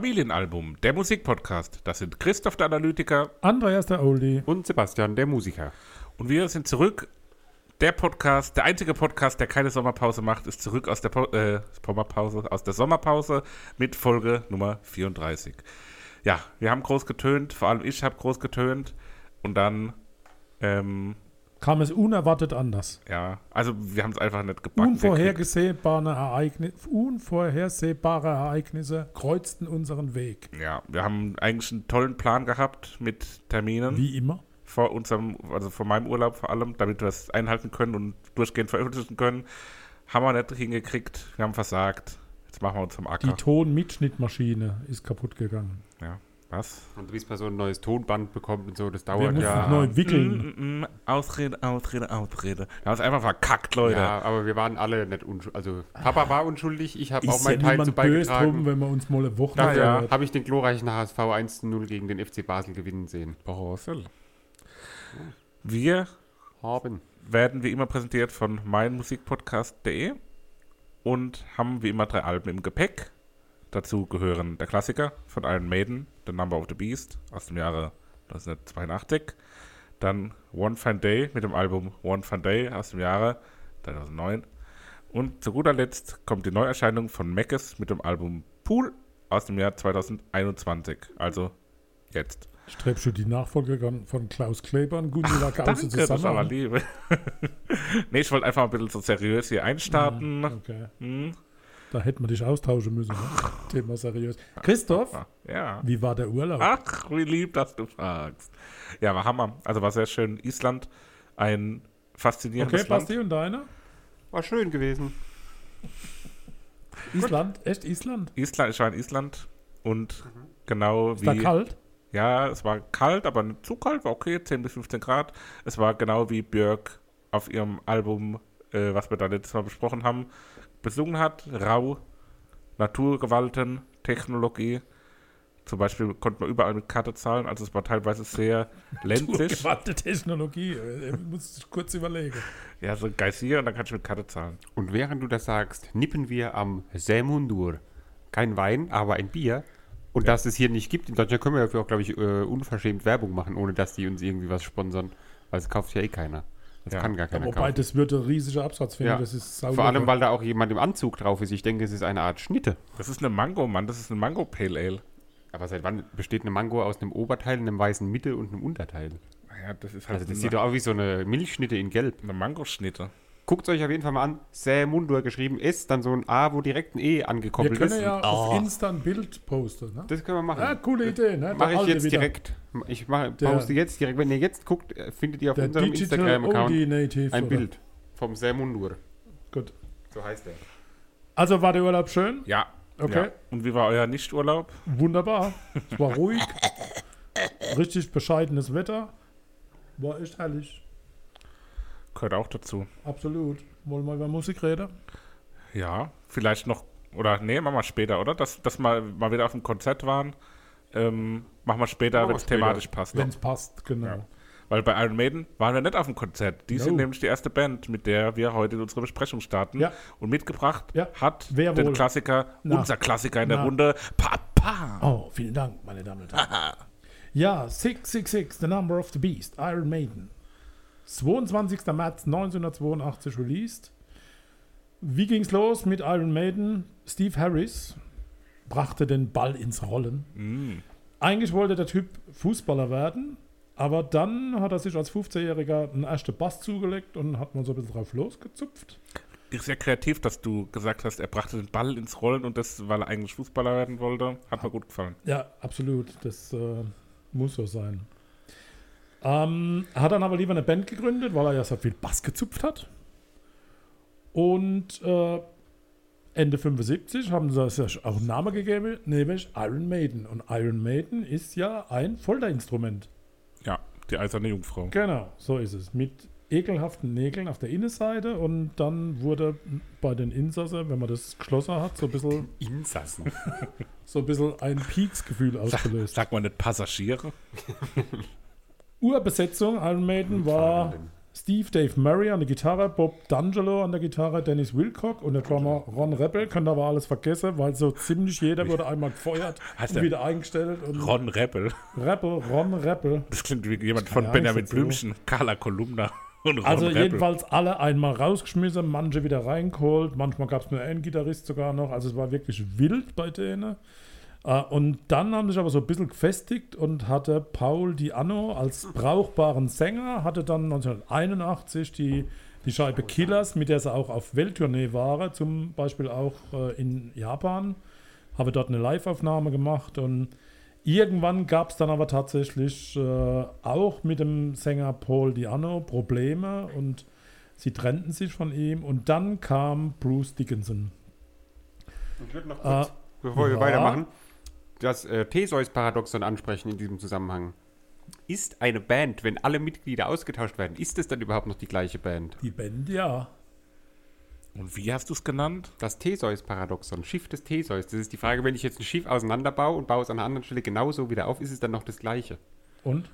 Familienalbum, der Musikpodcast. Das sind Christoph der Analytiker Andreas der Oldie. Und Sebastian, der Musiker. und wir sind zurück. Der Podcast, der einzige Podcast, der keine Sommerpause macht, ist zurück aus der po äh, Sommerpause, aus der Sommerpause mit Folge Nummer 34. Ja, wir haben groß getönt, vor allem ich habe groß getönt und dann, ähm, Kam es unerwartet anders. ja, also wir haben es einfach nicht gebacken. Unvorhergesehbare, Ereigni unvorhersehbare Ereignisse kreuzten unseren Weg. Ja, wir haben eigentlich einen tollen Plan gehabt mit Terminen. Wie immer. vor unserem, also vor meinem Urlaub vor allem, damit wir es einhalten können und durchgehend veröffentlichen können. Haben wir nicht hingekriegt, wir haben versagt. Jetzt machen wir uns Die Acker. Tonmitschnittmaschine ist kaputt gegangen. Was? Und bis man so ein neues Tonband bekommt und so, das Wir dauert mussten ja. neu wickeln. Mm, mm, mm, Ausrede, Ausrede, Ausrede. Wir haben es einfach verkackt, Leute. Ja, aber wir waren alle nicht unschuldig. Also Papa war unschuldig, ich habe auch ja meinen Teil zu böse drum, beigetragen. wenn wir uns mal eine Woche Ja, hört. habe ich den glorreichen HSV 1-0 gegen den FC Basel gewinnen sehen. Borsel. Wir Haben. werden wie immer präsentiert von meinmusikpodcast.de und haben wie immer drei Alben im Gepäck. Dazu gehören der Klassiker von Iron Maiden, The Number of the Beast aus dem Jahre 1982. Dann One Fine Day mit dem Album One Fine Day aus dem Jahre 2009. Und zu guter Letzt kommt die Neuerscheinung von Meckes mit dem Album Pool aus dem Jahr 2021. Also jetzt. Strebst du die Nachfolge von Klaus Kleber und Gundula Gause Danke, das ist aber zusammen? lieb. nee, ich wollte einfach ein bisschen so seriös hier einstarten. Okay. Hm? Da hätten wir dich austauschen müssen. Ne? Thema seriös. Christoph, Ja. wie war der Urlaub? Ach, wie lieb, dass du fragst. Ja, war Hammer. Also war sehr schön. Island, ein faszinierendes okay, Land. Basti und deiner? War schön gewesen. Island? Echt Island? Island, ich war in Island und genau Ist da wie. kalt? Ja, es war kalt, aber nicht zu kalt, war okay, 10 bis 15 Grad. Es war genau wie Björk auf ihrem Album, äh, was wir da letztes Mal besprochen haben, besungen hat. Rau, Naturgewalten, Technologie. Zum Beispiel konnte man überall mit Karte zahlen, also es war teilweise sehr ländlich. Gewandte Technologie. äh, muss ich kurz überlegen. ja, so ein Geysir und dann kannst du mit Karte zahlen. Und während du das sagst, nippen wir am Sämundur. Kein Wein, aber ein Bier. Und dass es hier nicht gibt, in Deutschland können wir dafür auch, glaube ich, äh, unverschämt Werbung machen, ohne dass die uns irgendwie was sponsern. Weil es kauft ja eh keiner. Das Ja. kann gar keiner Wobei, kaufen. das würde ein riesiger Absatz finden. Ja. Das ist Vor allem, weil da auch jemand im Anzug drauf ist. Ich denke, es ist eine Art Schnitte. Das ist eine Mango, Mann, das ist eine Mango Pale Ale. Aber seit wann besteht eine Mango aus einem Oberteil, einem weißen Mitte und einem Unterteil? Ja, das ist halt Also das sieht doch aus wie so eine Milchschnitte in Gelb. eine Mangoschnitte. Guckt euch auf jeden Fall mal an. Sämundur geschrieben S, dann so ein A, wo direkt ein E wir angekoppelt können ist. ja auf Insta ein Bild posten. Ne? Das können wir machen. Ja, coole Idee. Ne? Mache ich jetzt wieder. direkt. Ich mache, Der- poste jetzt direkt. Wenn ihr jetzt guckt, äh, findet ihr auf unserem Instagram-Account ein oder? Bild vom Sämundur. Gut. So heißt er. Also war der Urlaub schön? Ja. Okay. Ja. Und wie war euer Nichturlaub? Wunderbar. Es war ruhig. Richtig bescheidenes Wetter. War echt herrlich. Gehört auch dazu. Absolut. Wollen wir über Musik reden? Ja, vielleicht noch, oder nee, machen wir später, oder? Dass, dass wir mal wieder auf dem Konzert waren. Ähm, machen wir später, wenn es thematisch passt. Wenn es passt, genau. Ja. Weil bei Iron Maiden waren wir nicht auf dem Konzert. Die sind No. nämlich die erste Band, mit der wir heute unsere Besprechung starten. Ja. Und mitgebracht Ja. hat Wer den wohl? Klassiker, Na. unser Klassiker in der Na. Runde, Papa. Oh, vielen Dank, meine Damen und Herren. ja, 666, The Number of the Beast, Iron Maiden. 22. März 1982 released. Wie ging's los mit Iron Maiden? Steve Harris brachte den Ball ins Rollen. Mm. Eigentlich wollte der Typ Fußballer werden, aber dann hat er sich als 15-Jähriger einen ersten Bass zugelegt und hat man so ein bisschen drauf losgezupft. Ist sehr kreativ, dass du gesagt hast, er brachte den Ball ins Rollen und das, weil er eigentlich Fußballer werden wollte. Hat mir gut gefallen. Ja, absolut. Das äh, muss so sein. Ähm, er hat dann aber lieber eine Band gegründet, weil er ja so viel Bass gezupft hat. Und äh, Ende 75 haben sie sich auch einen Namen gegeben, nämlich Iron Maiden. Und Iron Maiden ist ja ein Folterinstrument. Ja, die eiserne Jungfrau. Genau, so ist es. Mit ekelhaften Nägeln auf der Innenseite und dann wurde bei den Insassen, wenn man das geschlossen hat, so ein bisschen, Insassen. so ein, bisschen ein Pieksgefühl ausgelöst. Sag mal nicht Passagiere. Urbesetzung Iron Maiden war Steve Dave Murray an der Gitarre, Bob D'Angelo an der Gitarre, Dennis Wilcock und der Drummer Ron Rebel. Könnt aber alles vergessen, weil so ziemlich jeder wurde einmal gefeuert Heißt und der wieder eingestellt. Und Ron Rebel. Rebel, Ron Rebel. Das klingt wie jemand Keine von Ahnung, Benjamin so. Blümchen, Carla Kolumna und Ron Also Rebel. jedenfalls alle einmal rausgeschmissen, manche wieder reingeholt, manchmal gab es nur einen Gitarrist sogar noch, also es war wirklich wild bei denen. Äh, Und dann haben sich aber so ein bisschen gefestigt und hatte Paul Di Anno als brauchbaren Sänger, hatte dann 1981 die, die Scheibe Killers, mit der sie auch auf Welttournee waren, zum Beispiel auch äh, in Japan, habe dort eine Live-Aufnahme gemacht und Irgendwann gab es dann aber tatsächlich äh, auch mit dem Sänger Paul Diano Probleme und sie trennten sich von ihm und dann kam Bruce Dickinson. Ich würde noch Äh, kurz, bevor wir ja. weitermachen, das äh, Theseus-Paradoxon ansprechen in diesem Zusammenhang. Ist eine Band, wenn alle Mitglieder ausgetauscht werden, ist es dann überhaupt noch die gleiche Band? Die Band, ja. Und wie hast du es genannt? Das Theseus-Paradoxon, Schiff des Theseus. Das ist die Frage, wenn ich jetzt ein Schiff auseinanderbaue und baue es an einer anderen Stelle genauso wieder auf, ist es dann noch das gleiche? Und?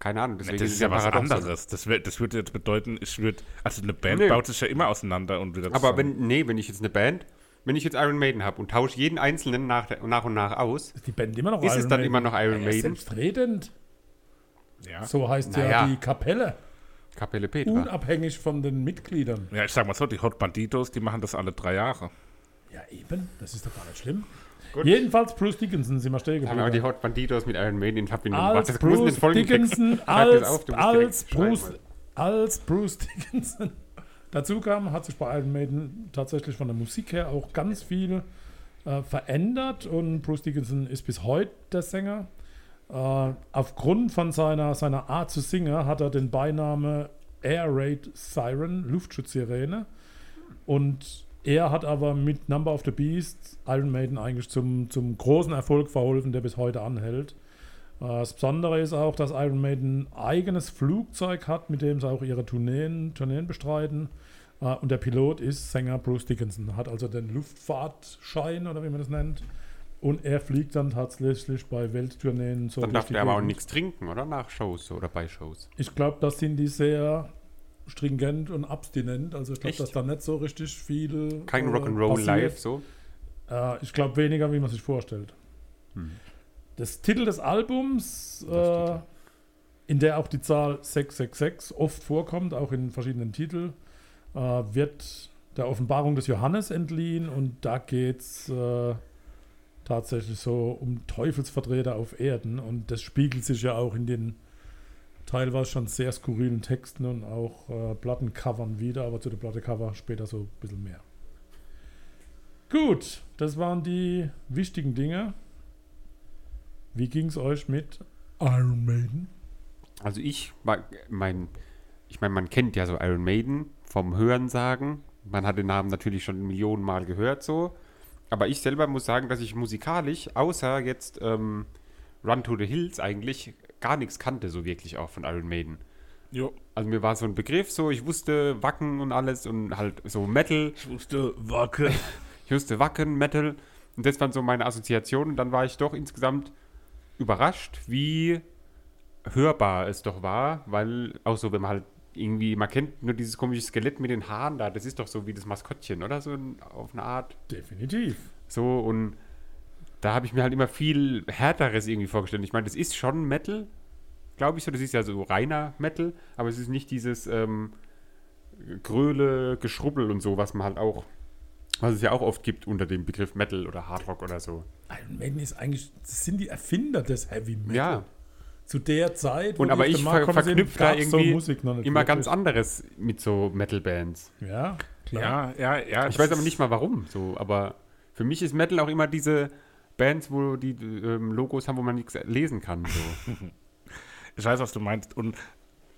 Keine Ahnung, deswegen das es ist ja was Paradoxon. anderes. Das, wär, das würde jetzt bedeuten, ich würde. Also eine Band Nee. baut sich ja immer auseinander und wieder Aber zusammen. wenn, nee, wenn ich jetzt eine Band, wenn ich jetzt Iron Maiden habe und tausche jeden einzelnen nach, nach und nach aus, Ist die Band immer noch Ist es dann immer noch Iron ja, Maiden? Selbstredend. Ja. So heißt ja Naja. die Kapelle. Kapelle Petra. Unabhängig von den Mitgliedern. ja, ich sag mal so, die Hot Banditos, die machen das alle drei Jahre. Ja, eben. Das ist doch gar nicht schlimm. Jedenfalls Bruce Dickinson sind wir stehen haben wir die geblieben. Hot Banditos mit Iron Maiden in Verbindung. Als Das Bruce Dickinson, Schreib das als, auf, als, Bruce, Alter. als Bruce Dickinson dazu kam, hat sich bei Iron Maiden tatsächlich von der Musik her auch ganz viel äh, verändert und Bruce Dickinson ist bis heute der Sänger. Äh, aufgrund von seiner, seiner Art zu singen hat er den Beiname Air Raid Siren, Luftschutzsirene. Und er hat aber mit Number of the Beast Iron Maiden eigentlich zum, zum großen Erfolg verholfen, der bis heute anhält. Das Besondere ist auch, dass Iron Maiden ein eigenes Flugzeug hat, mit dem sie auch ihre Tourneen, Tourneen bestreiten. Äh, Und der Pilot ist Sänger Bruce Dickinson, hat also den Luftfahrtschein oder wie man das nennt. Und er fliegt dann tatsächlich bei Welttourneen so Dann darf der aber auch nichts trinken, oder? Nach Shows oder bei Shows. Ich glaube, das sind die sehr stringent und abstinent. Also ich glaube, dass da nicht so richtig viel Kein äh, Rock'n'Roll live, so. Äh, ich glaube weniger, wie man sich vorstellt. Hm. Das Titel des Albums, äh, in der auch die Zahl 666 oft vorkommt, auch in verschiedenen Titeln, äh, wird der Offenbarung des Johannes entliehen und da geht es äh, tatsächlich so um Teufelsvertreter auf Erden und das spiegelt sich ja auch in den teilweise schon sehr skurrilen Texten und auch äh, Plattencovern wieder, aber zu der Plattencover später so ein bisschen mehr. Gut, das waren die wichtigen Dinge. Wie ging es euch mit Iron Maiden? Also ich, war- mein, ich meine, man kennt ja so Iron Maiden vom Hörensagen. Man hat den Namen natürlich schon Millionen Mal gehört so. Aber ich selber muss sagen, dass ich musikalisch, außer jetzt ähm, Run to the Hills eigentlich, gar nichts kannte so wirklich auch von Iron Maiden. Jo. Also mir war so ein Begriff so, ich wusste Wacken und alles und halt so Metal. Ich wusste, Wacke. Ich wusste Wacken, Metal. Und das waren so meine Assoziationen. Und dann war ich doch insgesamt überrascht, wie hörbar es doch war, weil auch so, wenn man halt irgendwie, man kennt nur dieses komische Skelett mit den Haaren da, das ist doch so wie das Maskottchen, oder? So auf eine Art. Definitiv. So und da habe ich mir halt immer viel härteres irgendwie vorgestellt. Ich meine, das ist schon Metal, glaube ich so. Das ist ja so reiner Metal, aber es ist nicht dieses ähm, Gröle, Geschrubbel und so, was man halt auch, was es ja auch oft gibt unter dem Begriff Metal oder Hardrock oder so. Iron Maiden ist eigentlich, das sind die Erfinder des Heavy Metal. Ja, Zu der Zeit, und die aber ich ver verknüpfe da so irgendwie Musik noch nicht immer ganz anderes mit so Metal-Bands. Ja, klar. Ja, ja, ja. Ich weiß aber nicht mal warum so, aber für mich ist Metal auch immer diese Bands, wo die ähm, Logos haben, wo man nichts lesen kann. So. Ich weiß, was du meinst. Und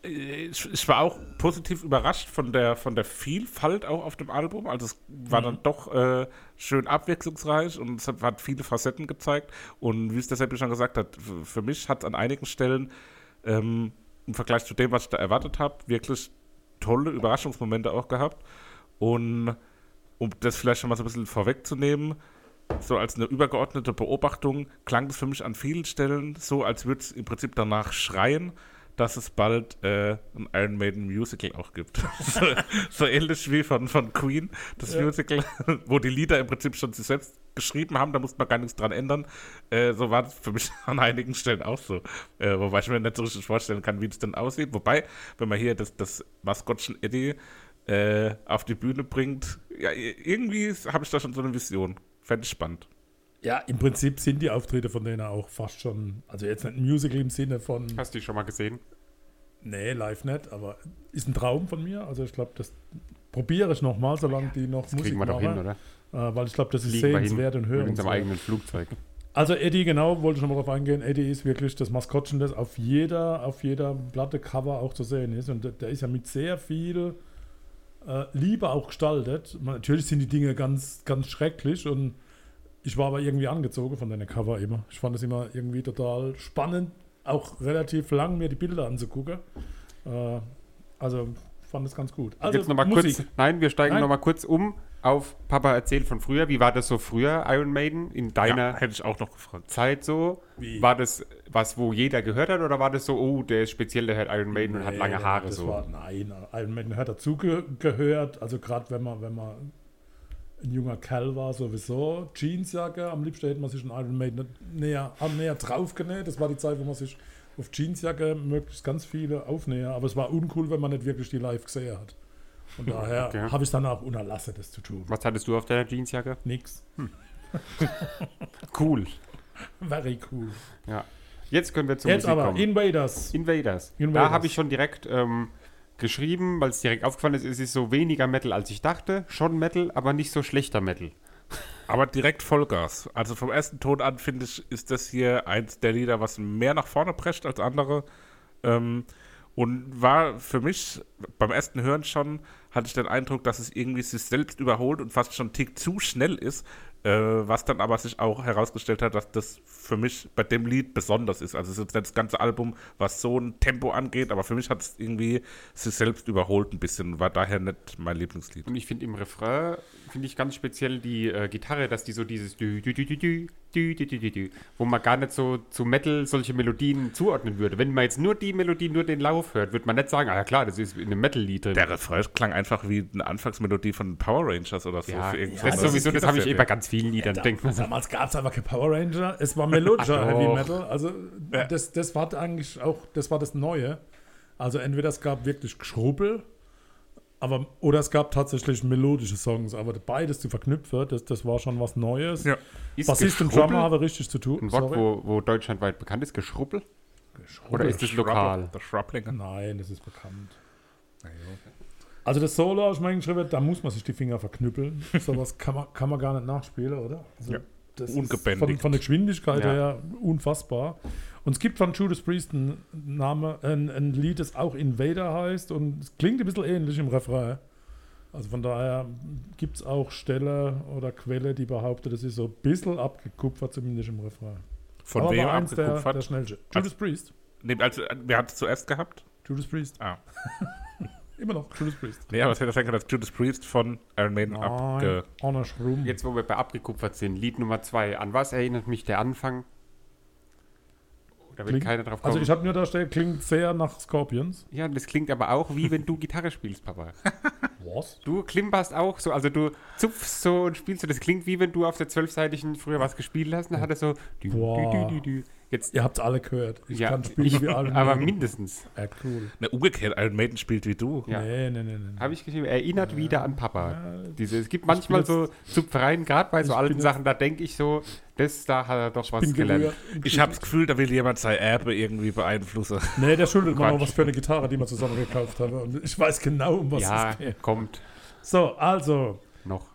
ich, ich war auch positiv überrascht von der, von der Vielfalt auch auf dem Album. Also es war Mhm. dann doch äh, schön abwechslungsreich und es hat, viele Facetten gezeigt. Und wie es der Seppi schon gesagt hat, für mich hat es an einigen Stellen ähm, im Vergleich zu dem, was ich da erwartet habe, wirklich tolle Überraschungsmomente auch gehabt. Und um das vielleicht schon mal so ein bisschen vorwegzunehmen, so als eine übergeordnete Beobachtung klang es für mich an vielen Stellen so, als würde es im Prinzip danach schreien, dass es bald äh, ein Iron Maiden Musical auch gibt. so, so ähnlich wie von, von Queen, das Ja. Musical, wo die Lieder im Prinzip schon sich selbst geschrieben haben, da musste man gar nichts dran ändern. Äh, so war das für mich an einigen Stellen auch so. Äh, wobei ich mir nicht so richtig vorstellen kann, wie das denn aussieht. Wobei, wenn man hier das, das Maskottchen Eddie äh, auf die Bühne bringt, ja, irgendwie habe ich da schon so eine Vision. Fände ich spannend. Ja, im Prinzip sind die Auftritte von denen auch fast schon, also jetzt nicht ein Musical im Sinne von, Hast du die schon mal gesehen? nee, live nicht, aber ist ein Traum von mir. Also ich glaube, das probiere ich nochmal, solange die noch Das Musik kriegen wir doch hin, machen. oder? Äh, weil ich glaube, das ist Fliegen hin sehenswert und mit unserem hörenswert. eigenen Flugzeug. Also Eddie, genau, wollte ich nochmal drauf eingehen. Eddie ist wirklich das Maskottchen, das auf jeder, auf jeder Platte Cover auch zu sehen ist. Und der, ist ja mit sehr viel äh, Liebe auch gestaltet. Natürlich sind die Dinge ganz, ganz schrecklich und ich war aber irgendwie angezogen von deiner Cover immer. Ich fand es immer irgendwie total spannend, auch relativ lang mir die Bilder anzugucken. Äh, also fand es ganz gut. Also Jetzt nochmal kurz, nein, wir steigen nochmal kurz um auf Papa erzählt von früher. Wie war das so früher, Iron Maiden, in deiner ja, hätte ich auch noch gefragt. Zeit so? Wie? War das was, wo jeder gehört hat oder war das so, oh, der ist speziell, der hört Iron Maiden und hat Nee, lange Haare das so? War, nein, Iron Maiden hat dazu ge gehört. Also gerade wenn man, wenn man ein junger Kerl war, sowieso. Jeansjacke, am liebsten hätte man sich einen Iron Maiden näher, näher draufgenäht. Das war die Zeit, wo man sich auf Jeansjacke möglichst ganz viele aufnäher. Aber es war uncool, wenn man nicht wirklich die live gesehen hat. Von daher Okay. habe ich dann auch unterlassen, das zu tun. Was hattest du auf deiner Jeansjacke? Nix. Cool. Very cool. Ja. Jetzt können wir zur Jetzt Musik aber kommen. Invaders. Invaders. Invaders. Da habe ich schon direkt ähm, geschrieben, weil es direkt aufgefallen ist, es ist so weniger Metal, als ich dachte. Schon Metal, aber nicht so schlechter Metal. Aber direkt Vollgas. Also vom ersten Ton an, finde ich, ist das hier eins der Lieder, was mehr nach vorne prescht als andere. Ähm, und war für mich beim ersten Hören schon, hatte ich den Eindruck, dass es irgendwie sich selbst überholt und fast schon einen Tick zu schnell ist. Äh, was dann aber sich auch herausgestellt hat, dass das für mich bei dem Lied besonders ist. Also es ist jetzt das ganze Album, was so ein Tempo angeht, aber für mich hat es irgendwie sich selbst überholt ein bisschen und war daher nicht mein Lieblingslied. Und ich finde im Refrain, finde ich ganz speziell die äh, Gitarre, dass die so dieses dü, dü, dü, dü, dü, dü, dü, dü, dü, dü, wo man gar nicht so zu Metal solche Melodien zuordnen würde. Wenn man jetzt nur die Melodie, nur den Lauf hört, würde man nicht sagen, ah ja klar, das ist in einem Metal-Lied drin. Der Refrain klang einfach wie eine Anfangsmelodie von Power Rangers oder so. ja, für ja, das ist sowieso, das habe ich eh bei ganz vielen Liedern. Da, denkt man damals gab es einfach kein Power Ranger, es war melodischer Heavy. Metal. Also Ja. das, das war eigentlich auch, das war das Neue. Also entweder es gab wirklich Geschrubbel, aber oder es gab tatsächlich melodische Songs, aber beides zu verknüpfen, das, das war schon was Neues. Ja. ist Bassist und Drummer haben richtig zu tun. ein Wort, Sorry. wo, wo deutschlandweit bekannt ist, Geschrubbel? Geschrubbel. Oder ist das lokal? Der Schrablinger. Nein, das ist bekannt. Also das Solo, habe ich mal geschrieben, da muss man sich die Finger verknüppeln. Sowas kann man, kann man gar nicht nachspielen, oder? Also Ja. das ist Ungebändigt. von, von der Geschwindigkeit Ja. her unfassbar. Und es gibt von Judas Priest ein, Name, ein, ein Lied, das auch Invader heißt und es klingt ein bisschen ähnlich im Refrain. Also von daher gibt es auch Stelle oder Quelle, die behaupten, das ist so ein bisschen abgekupfert, zumindest im Refrain. Von Aber wem eins der, abgekupfert? der schnellste. Judas Priest. Nee, also, wer hat es zuerst gehabt? Judas Priest. Ah. Immer noch Judas Priest. Nee, aber es hätte sein können, dass Judas Priest von Iron Maiden abge... Jetzt, wo wir bei abgekupfert sind, Lied Nummer zwei. An was erinnert mich der Anfang? Da wird Klingt- keiner drauf kommen. Also ich habe nur da stehen, klingt sehr nach Scorpions. ja, das klingt aber auch wie wenn du Gitarre spielst, Papa. Was? Du klimperst auch so, also du zupfst so und spielst so. Das klingt wie wenn du auf der zwölfseitigen früher was gespielt hast. Und dann hat er so. Dü, dü, Boah. dü, dü, dü. Jetzt, Ihr habt es alle gehört. Ich ja, kann spielen ich, wie alle. aber mindestens. Ja, cool. Ne, umgekehrt, Iron Maiden spielt wie du. Ja. Nee, nee, nee, nee. Habe ich geschrieben, erinnert wieder an Papa. Ja, Diese, es gibt manchmal so Zupfereien, gerade bei so alten Sachen, da denke ich so, das, da hat er doch was gelernt. Ich habe das Gefühl, da will jemand sein Erbe irgendwie beeinflussen. Nee, der schuldet mir noch was für eine Gitarre, die wir zusammen gekauft haben. Und ich weiß genau, um was Ja, es geht. kommt So, also, noch.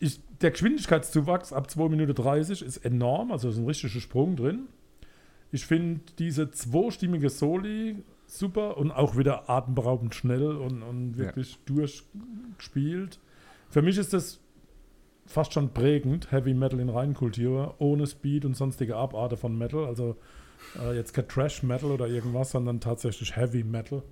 ich, der Geschwindigkeitszuwachs ab 2 Minuten 30 ist enorm, also ist ein richtiger Sprung drin. Ich finde diese zweistimmige Soli super und auch wieder atemberaubend schnell und, und wirklich durchgespielt. Für mich ist das fast schon prägend, Heavy Metal in Reinkultur, ohne Speed und sonstige Abarten von Metal. Also äh, jetzt kein Trash Metal oder irgendwas, sondern tatsächlich Heavy Metal.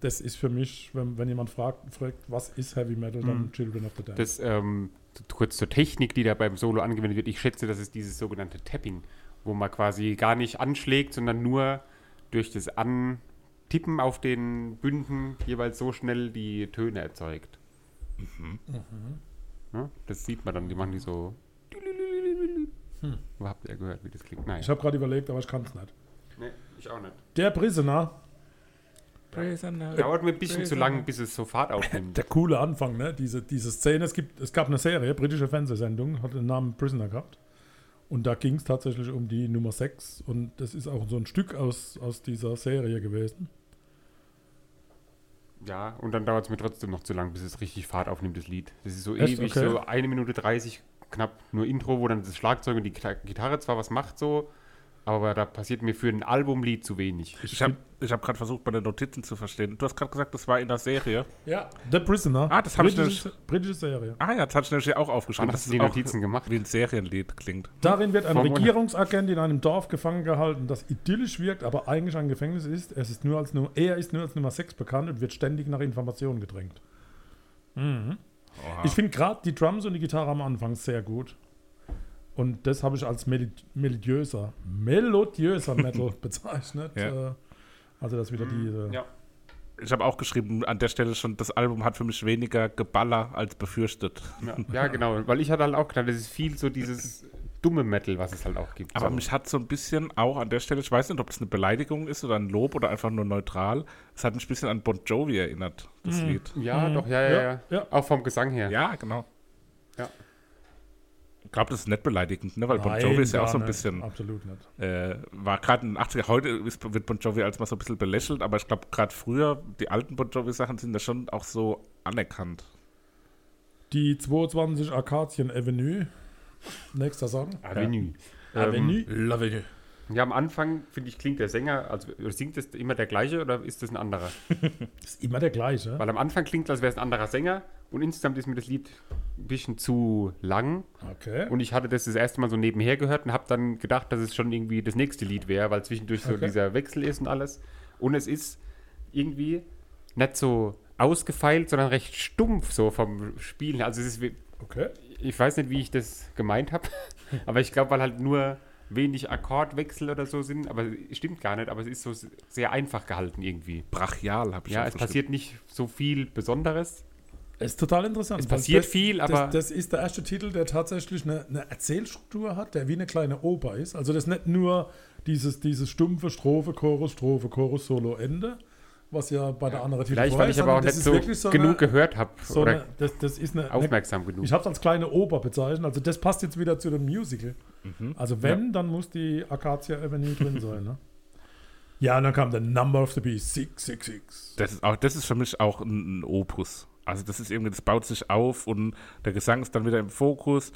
Das ist für mich, wenn, wenn jemand fragt, fragt, was ist Heavy Metal, dann Mhm. Children of the Damned. Das, ähm, kurz zur Technik, die da beim Solo angewendet wird. Ich schätze, das ist dieses sogenannte Tapping, wo man quasi gar nicht anschlägt, sondern nur durch das Tippen auf den Bünden jeweils so schnell die Töne erzeugt. Ja, das sieht man dann, die machen die so. Wo habt ihr gehört, wie das klingt? Nein. Ich habe gerade überlegt, aber ich kann es nicht. Nee, ich auch nicht. Der Prisoner, Dauert mir ein bisschen zu lang, bis es so Fahrt aufnimmt. der coole Anfang, ne? Diese, diese Szene, es, gibt, es gab eine Serie, britische Fernsehsendung, hat den Namen Prisoner gehabt. Und da ging es tatsächlich um die Nummer 6 und das ist auch so ein Stück aus, aus dieser Serie gewesen. Ja, und dann dauert es mir trotzdem noch zu lang, bis es richtig Fahrt aufnimmt, das Lied. Das ist so Echt? ewig, Okay. so eine Minute 30, knapp nur Intro, wo dann das Schlagzeug und die Gita- Gitarre zwar was macht so, aber da passiert mir für ein Albumlied zu wenig. Ich habe ich hab gerade versucht, meine Notizen zu verstehen. Du hast gerade gesagt, das war in der Serie. Ja, The Prisoner. Ah, das hab ich britische, britische Serie. Ah ja, das hatte ich nämlich auch aufgeschrieben. Wann dass hast du die Notizen gemacht? Wie ein Serienlied klingt. Darin wird ein. Regierungsagent in einem Dorf gefangen gehalten, das idyllisch wirkt, aber eigentlich ein Gefängnis ist. Es ist nur als er ist nur als Nummer 6 bekannt und wird ständig nach Informationen gedrängt. Mhm. Oha. Ich finde gerade die Drums und die Gitarre am Anfang sehr gut. Und das habe ich als melodiöser, melodiöser Metal bezeichnet. Ja. Äh, Also das wieder diese. Ja. Ich habe auch geschrieben, an der Stelle schon, das Album hat für mich weniger Geballer als befürchtet. Ja, ja, genau. Weil ich hatte halt auch gedacht, das ist viel so dieses dumme Metal, was es halt auch gibt. Aber so. mich hat so ein bisschen auch an der Stelle, ich weiß nicht, ob das eine Beleidigung ist oder ein Lob oder einfach nur neutral, es hat mich ein bisschen an Bon Jovi erinnert, das Mhm. Lied. ja, Mhm. doch, ja, ja, Ja, ja, ja. Auch vom Gesang her. Ja, genau. Ja. Ich glaube, das ist nicht beleidigend, ne? weil Bon Nein, Jovi ist ja auch so ein nicht. bisschen, Absolut nicht. äh, war gerade in den 80er, heute ist, wird Bon Jovi als mal so ein bisschen belächelt, aber ich glaube, gerade früher, die alten Bon Jovi-Sachen sind ja schon auch so anerkannt. Die 22 Akazien Avenue. Nächster Song. Avenue. Avenue. Love you. Ja, am Anfang, finde ich, klingt der Sänger, also singt das immer der gleiche oder ist das ein anderer? Ist immer der gleiche. Weil am Anfang klingt, als wäre es ein anderer Sänger und insgesamt ist mir das Lied ein bisschen zu lang Okay. und ich hatte das das erste Mal so nebenher gehört und habe dann gedacht, dass es schon irgendwie das nächste Lied wäre, weil zwischendurch so Okay. dieser Wechsel ist und alles. Und es ist irgendwie nicht so ausgefeilt, sondern recht stumpf so vom Spielen. Also es ist, okay. ich weiß nicht, wie ich das gemeint habe, aber ich glaube, weil halt nur wenig Akkordwechsel oder so sind, aber es stimmt gar nicht, aber es ist so sehr einfach gehalten irgendwie. Brachial habe ich Ja, es passiert nicht so viel Besonderes. Ist total interessant. Es passiert das, viel, aber Das, das ist der erste Titel, der tatsächlich eine, eine Erzählstruktur hat, der wie eine kleine Oper ist. Also das ist nicht nur dieses, dieses stumpfe Strophe, Chorus, Strophe, Chorus, Solo, Ende, was ja bei der anderen Titel vielleicht, weil ich aber auch nicht so, so genug eine, gehört habe so oder eine, das, das ist eine, eine aufmerksam genug. Ich habe es als kleine Oper bezeichnet, also das passt jetzt wieder zu dem Musical. Mhm. Also wenn, dann muss die Acacia Avenue drin sein. Ne? Ja, und dann kam der Number of the Beast, 666. Das ist, auch, das ist für mich auch ein, ein Opus. Also das ist irgendwie, das baut sich auf und der Gesang ist dann wieder im Fokus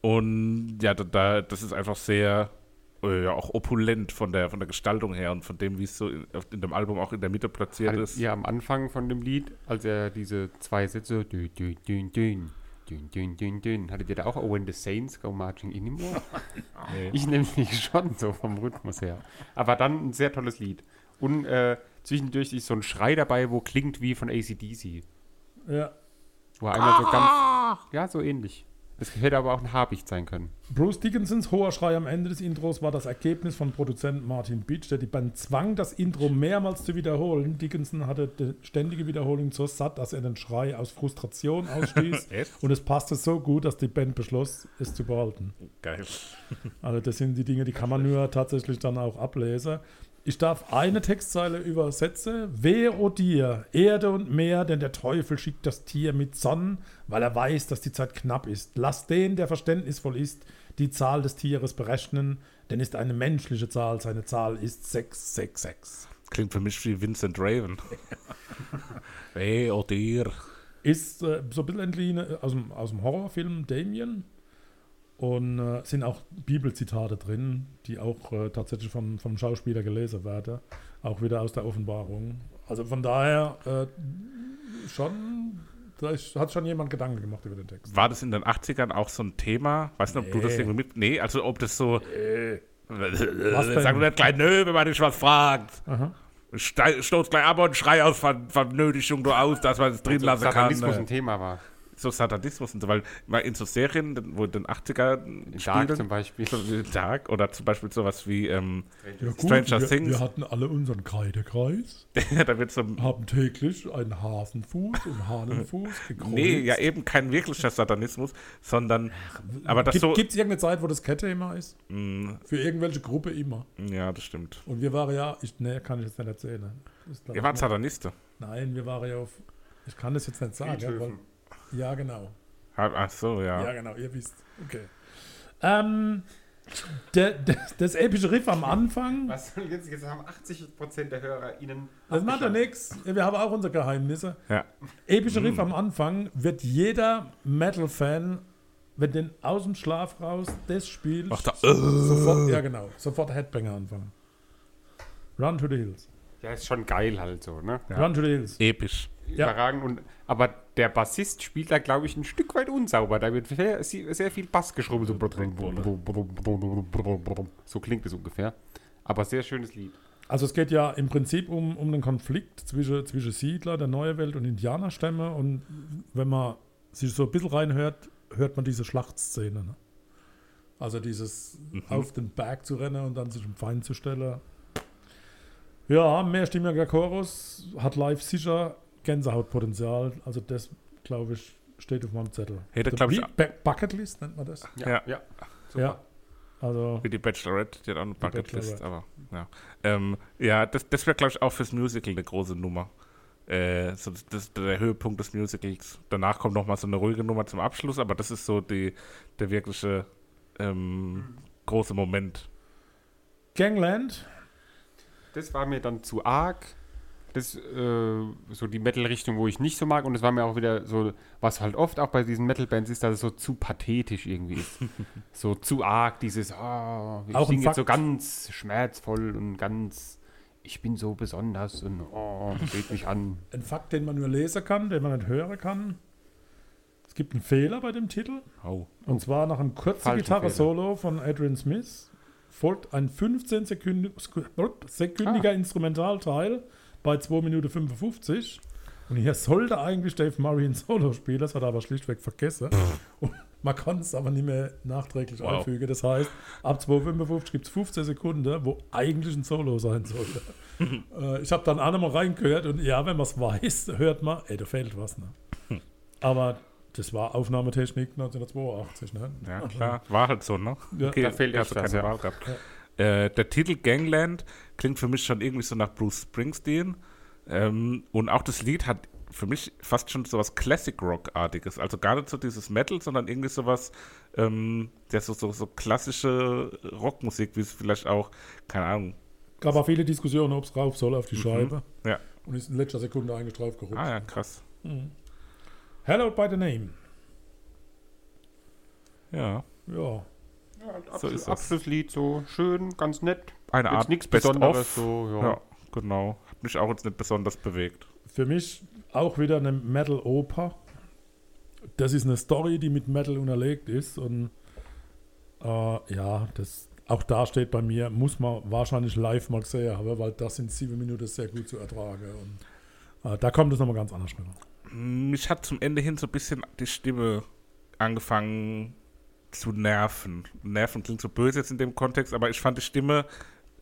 und ja, da, da, das ist einfach sehr, ja, auch opulent von der, von der Gestaltung her und von dem, wie es so in, in dem Album auch in der Mitte platziert Hattet ist. ihr am Anfang von dem Lied, als er diese zwei Sätze dün, dün, dün, dün, dün, dün, dün, dün, hattet ihr da auch Oh, when the Saints go marching in him? Nee. Ich nämlich schon so vom Rhythmus her. Aber dann ein sehr tolles Lied. Und äh, zwischendurch ist so ein Schrei dabei, wo klingt wie von ACDC. Ja. Wo einmal so ganz. Ja, so ähnlich. Es hätte aber auch ein Habicht sein können. Bruce Dickinsons hoher Schrei am Ende des Intros war das Ergebnis von Produzent Martin Beach, der die Band zwang, das Intro mehrmals zu wiederholen. Dickinson hatte die ständige Wiederholung so satt, dass er den Schrei aus Frustration ausstieß. Und es passte so gut, dass die Band beschloss, es zu behalten. Geil. Also das sind die Dinge, die kann man nur tatsächlich dann auch ablesen. Ich darf eine Textzeile übersetzen. Wehe o dir, Erde und Meer, denn der Teufel schickt das Tier mit Sonnen, weil er weiß, dass die Zeit knapp ist. Lass den, der verständnisvoll ist, die Zahl des Tieres berechnen, denn ist eine menschliche Zahl, seine Zahl ist 666. Klingt für mich wie Vincent Raven. hey, oh dir. Ist äh, so ein bisschen entliehen aus dem, aus dem Horrorfilm Damien. Und äh, sind auch Bibelzitate drin, die auch äh, tatsächlich vom, vom Schauspieler gelesen werden. Auch wieder aus der Offenbarung. Also von daher äh, schon, da ist, hat schon jemand Gedanken gemacht über den Text. War das in den 80ern auch so ein Thema? Weißt du, ob du das Nee. irgendwie mit. Nee, also ob das so. Was denn? Sag du nicht gleich nö, wenn man dich was fragt. Aha. Stoß gleich ab und schrei aus Ver Vernötigung du aus, dass man es drin lassen kann. Satanismus ne? ein Thema war. So Satanismus und so, weil mal in so Serien, wo in den 80er Dark spielen, zum Beispiel. so Dark oder zum Beispiel sowas wie, ähm, Ja, gut, Stranger wir, Things. wir hatten alle unseren Kreidekreis, da wird so haben täglich einen Hasenfuß und Hahnenfuß gekreuzt. Nee, ja eben kein wirklicher Satanismus, sondern aber das Gibt so. es irgendeine Zeit, wo das Kette-Thema ist? Mm, Für irgendwelche Gruppe immer. ja, das stimmt. Und wir waren ja, ich, nee, kann ich jetzt nicht erzählen. Ihr wart. Satanisten. Nein, wir waren ja auf, ich kann das jetzt nicht sagen. Ja, weil, ja genau. Ah, Ach so, ja. Ja, genau, ihr wisst. Okay. Ähm, der, der, das epische Riff am Anfang, Was soll jetzt, jetzt haben 80% der HörerInnen. das macht ja nichts. Wir haben auch unsere Geheimnisse. ja. Epische. Riff am Anfang wird jeder Metal-Fan, wenn den aus dem Schlaf raus das spielt, Macht er, sofort, ja genau, sofort Headbanger anfangen. Run to the Hills. Ja, ist schon geil halt so, ne? Ja. Run to the Hills. Episch. Ja. Überragend. Und, aber der Bassist spielt da, glaube ich, ein Stück weit unsauber. Da wird sehr, sehr viel Bass geschrubbelt. So, so klingt es ungefähr. Aber sehr schönes Lied. Also es geht ja im Prinzip um, um einen Konflikt zwischen, zwischen Siedler der Neue Welt und Indianerstämme und wenn man sich so ein bisschen reinhört, hört man diese Schlachtszene. Ne? Also dieses auf den Berg zu rennen und dann sich dem Feind zu stellen. Ja, mehrstimmiger Chorus, hat live sicher Gänsehautpotenzial. Also das, glaube ich, steht auf meinem Zettel. Hätte, Also glaub ich, wie- Ba- Bucketlist nennt man das. Ja. ja. Ja. Also Wie die Bachelorette, die hat auch eine Bucketlist, aber ja. Ähm, ja, das, das wäre, glaube ich, auch fürs Musical eine große Nummer. Äh, so das, das, der Höhepunkt des Musicals. Danach kommt noch mal so eine ruhige Nummer zum Abschluss, aber das ist so die, der wirkliche ähm, große Moment. Gangland. Das war mir dann zu arg. Das, äh, so die Metal-Richtung, wo ich nicht so mag. Und es war mir auch wieder so, was halt oft auch bei diesen Metal-Bands ist, dass es so zu pathetisch irgendwie ist. so zu arg, dieses, ah, ich Auch singe jetzt so ganz schmerzvoll und ganz, ich bin so besonders und oh, seht mich an. Ein Fakt, den man nur lesen kann, den man nicht hören kann. Es gibt einen Fehler bei dem Titel. Oh. Und zwar nach einem kurzen Gitarre-Solo von Adrian Smith folgt ein 15-sekündiger Instrumentalteil bei 2 Minuten 55. Und hier sollte eigentlich Dave Murray ein Solo spielen, das hat er aber schlichtweg vergessen. Und man kann es aber nicht mehr nachträglich Wow. einfügen. Das heißt, ab 2,55 gibt es 15 Sekunden, wo eigentlich ein Solo sein sollte. äh, ich habe dann auch noch mal reingehört und ja, wenn man es weiß, hört man, ey, da fehlt was. Ne? Aber das war Aufnahmetechnik 1982. Ne? Ja, klar. War halt so, ne? Ja. Da fehlt du was, keine ja. Wahl gehabt. Äh, der Titel Gangland klingt für mich schon irgendwie so nach Bruce Springsteen. Ähm, und auch das Lied hat für mich fast schon so was Classic Rock-artiges. Also gar nicht so dieses Metal, sondern irgendwie sowas, ähm, ja, so, so, so klassische Rockmusik, wie es vielleicht auch, keine Ahnung. Gab auch viele Diskussionen, ob es rauf soll auf die Scheibe. Ja. Und ist in letzter Sekunde eigentlich drauf gerutscht. Ah ja, krass. Hello by the name. Ja. Ja. So ist das. Abschlusslied so schön, ganz nett. Eine Jetzt Art nichts Besonderes so, ja. Ja, genau. Hat mich auch jetzt nicht besonders bewegt. Für mich auch wieder eine Metal-Oper. Das ist eine Story, die mit Metal unterlegt ist. Und äh, ja, das auch da steht bei mir, muss man wahrscheinlich live mal gesehen haben, weil das sind sieben Minuten sehr gut zu ertragen. Und äh, da kommt es nochmal ganz anders rüber. Mich hat zum Ende hin so ein bisschen die Stimme angefangen zu nerven. Nerven klingt so böse jetzt in dem Kontext, aber ich fand die Stimme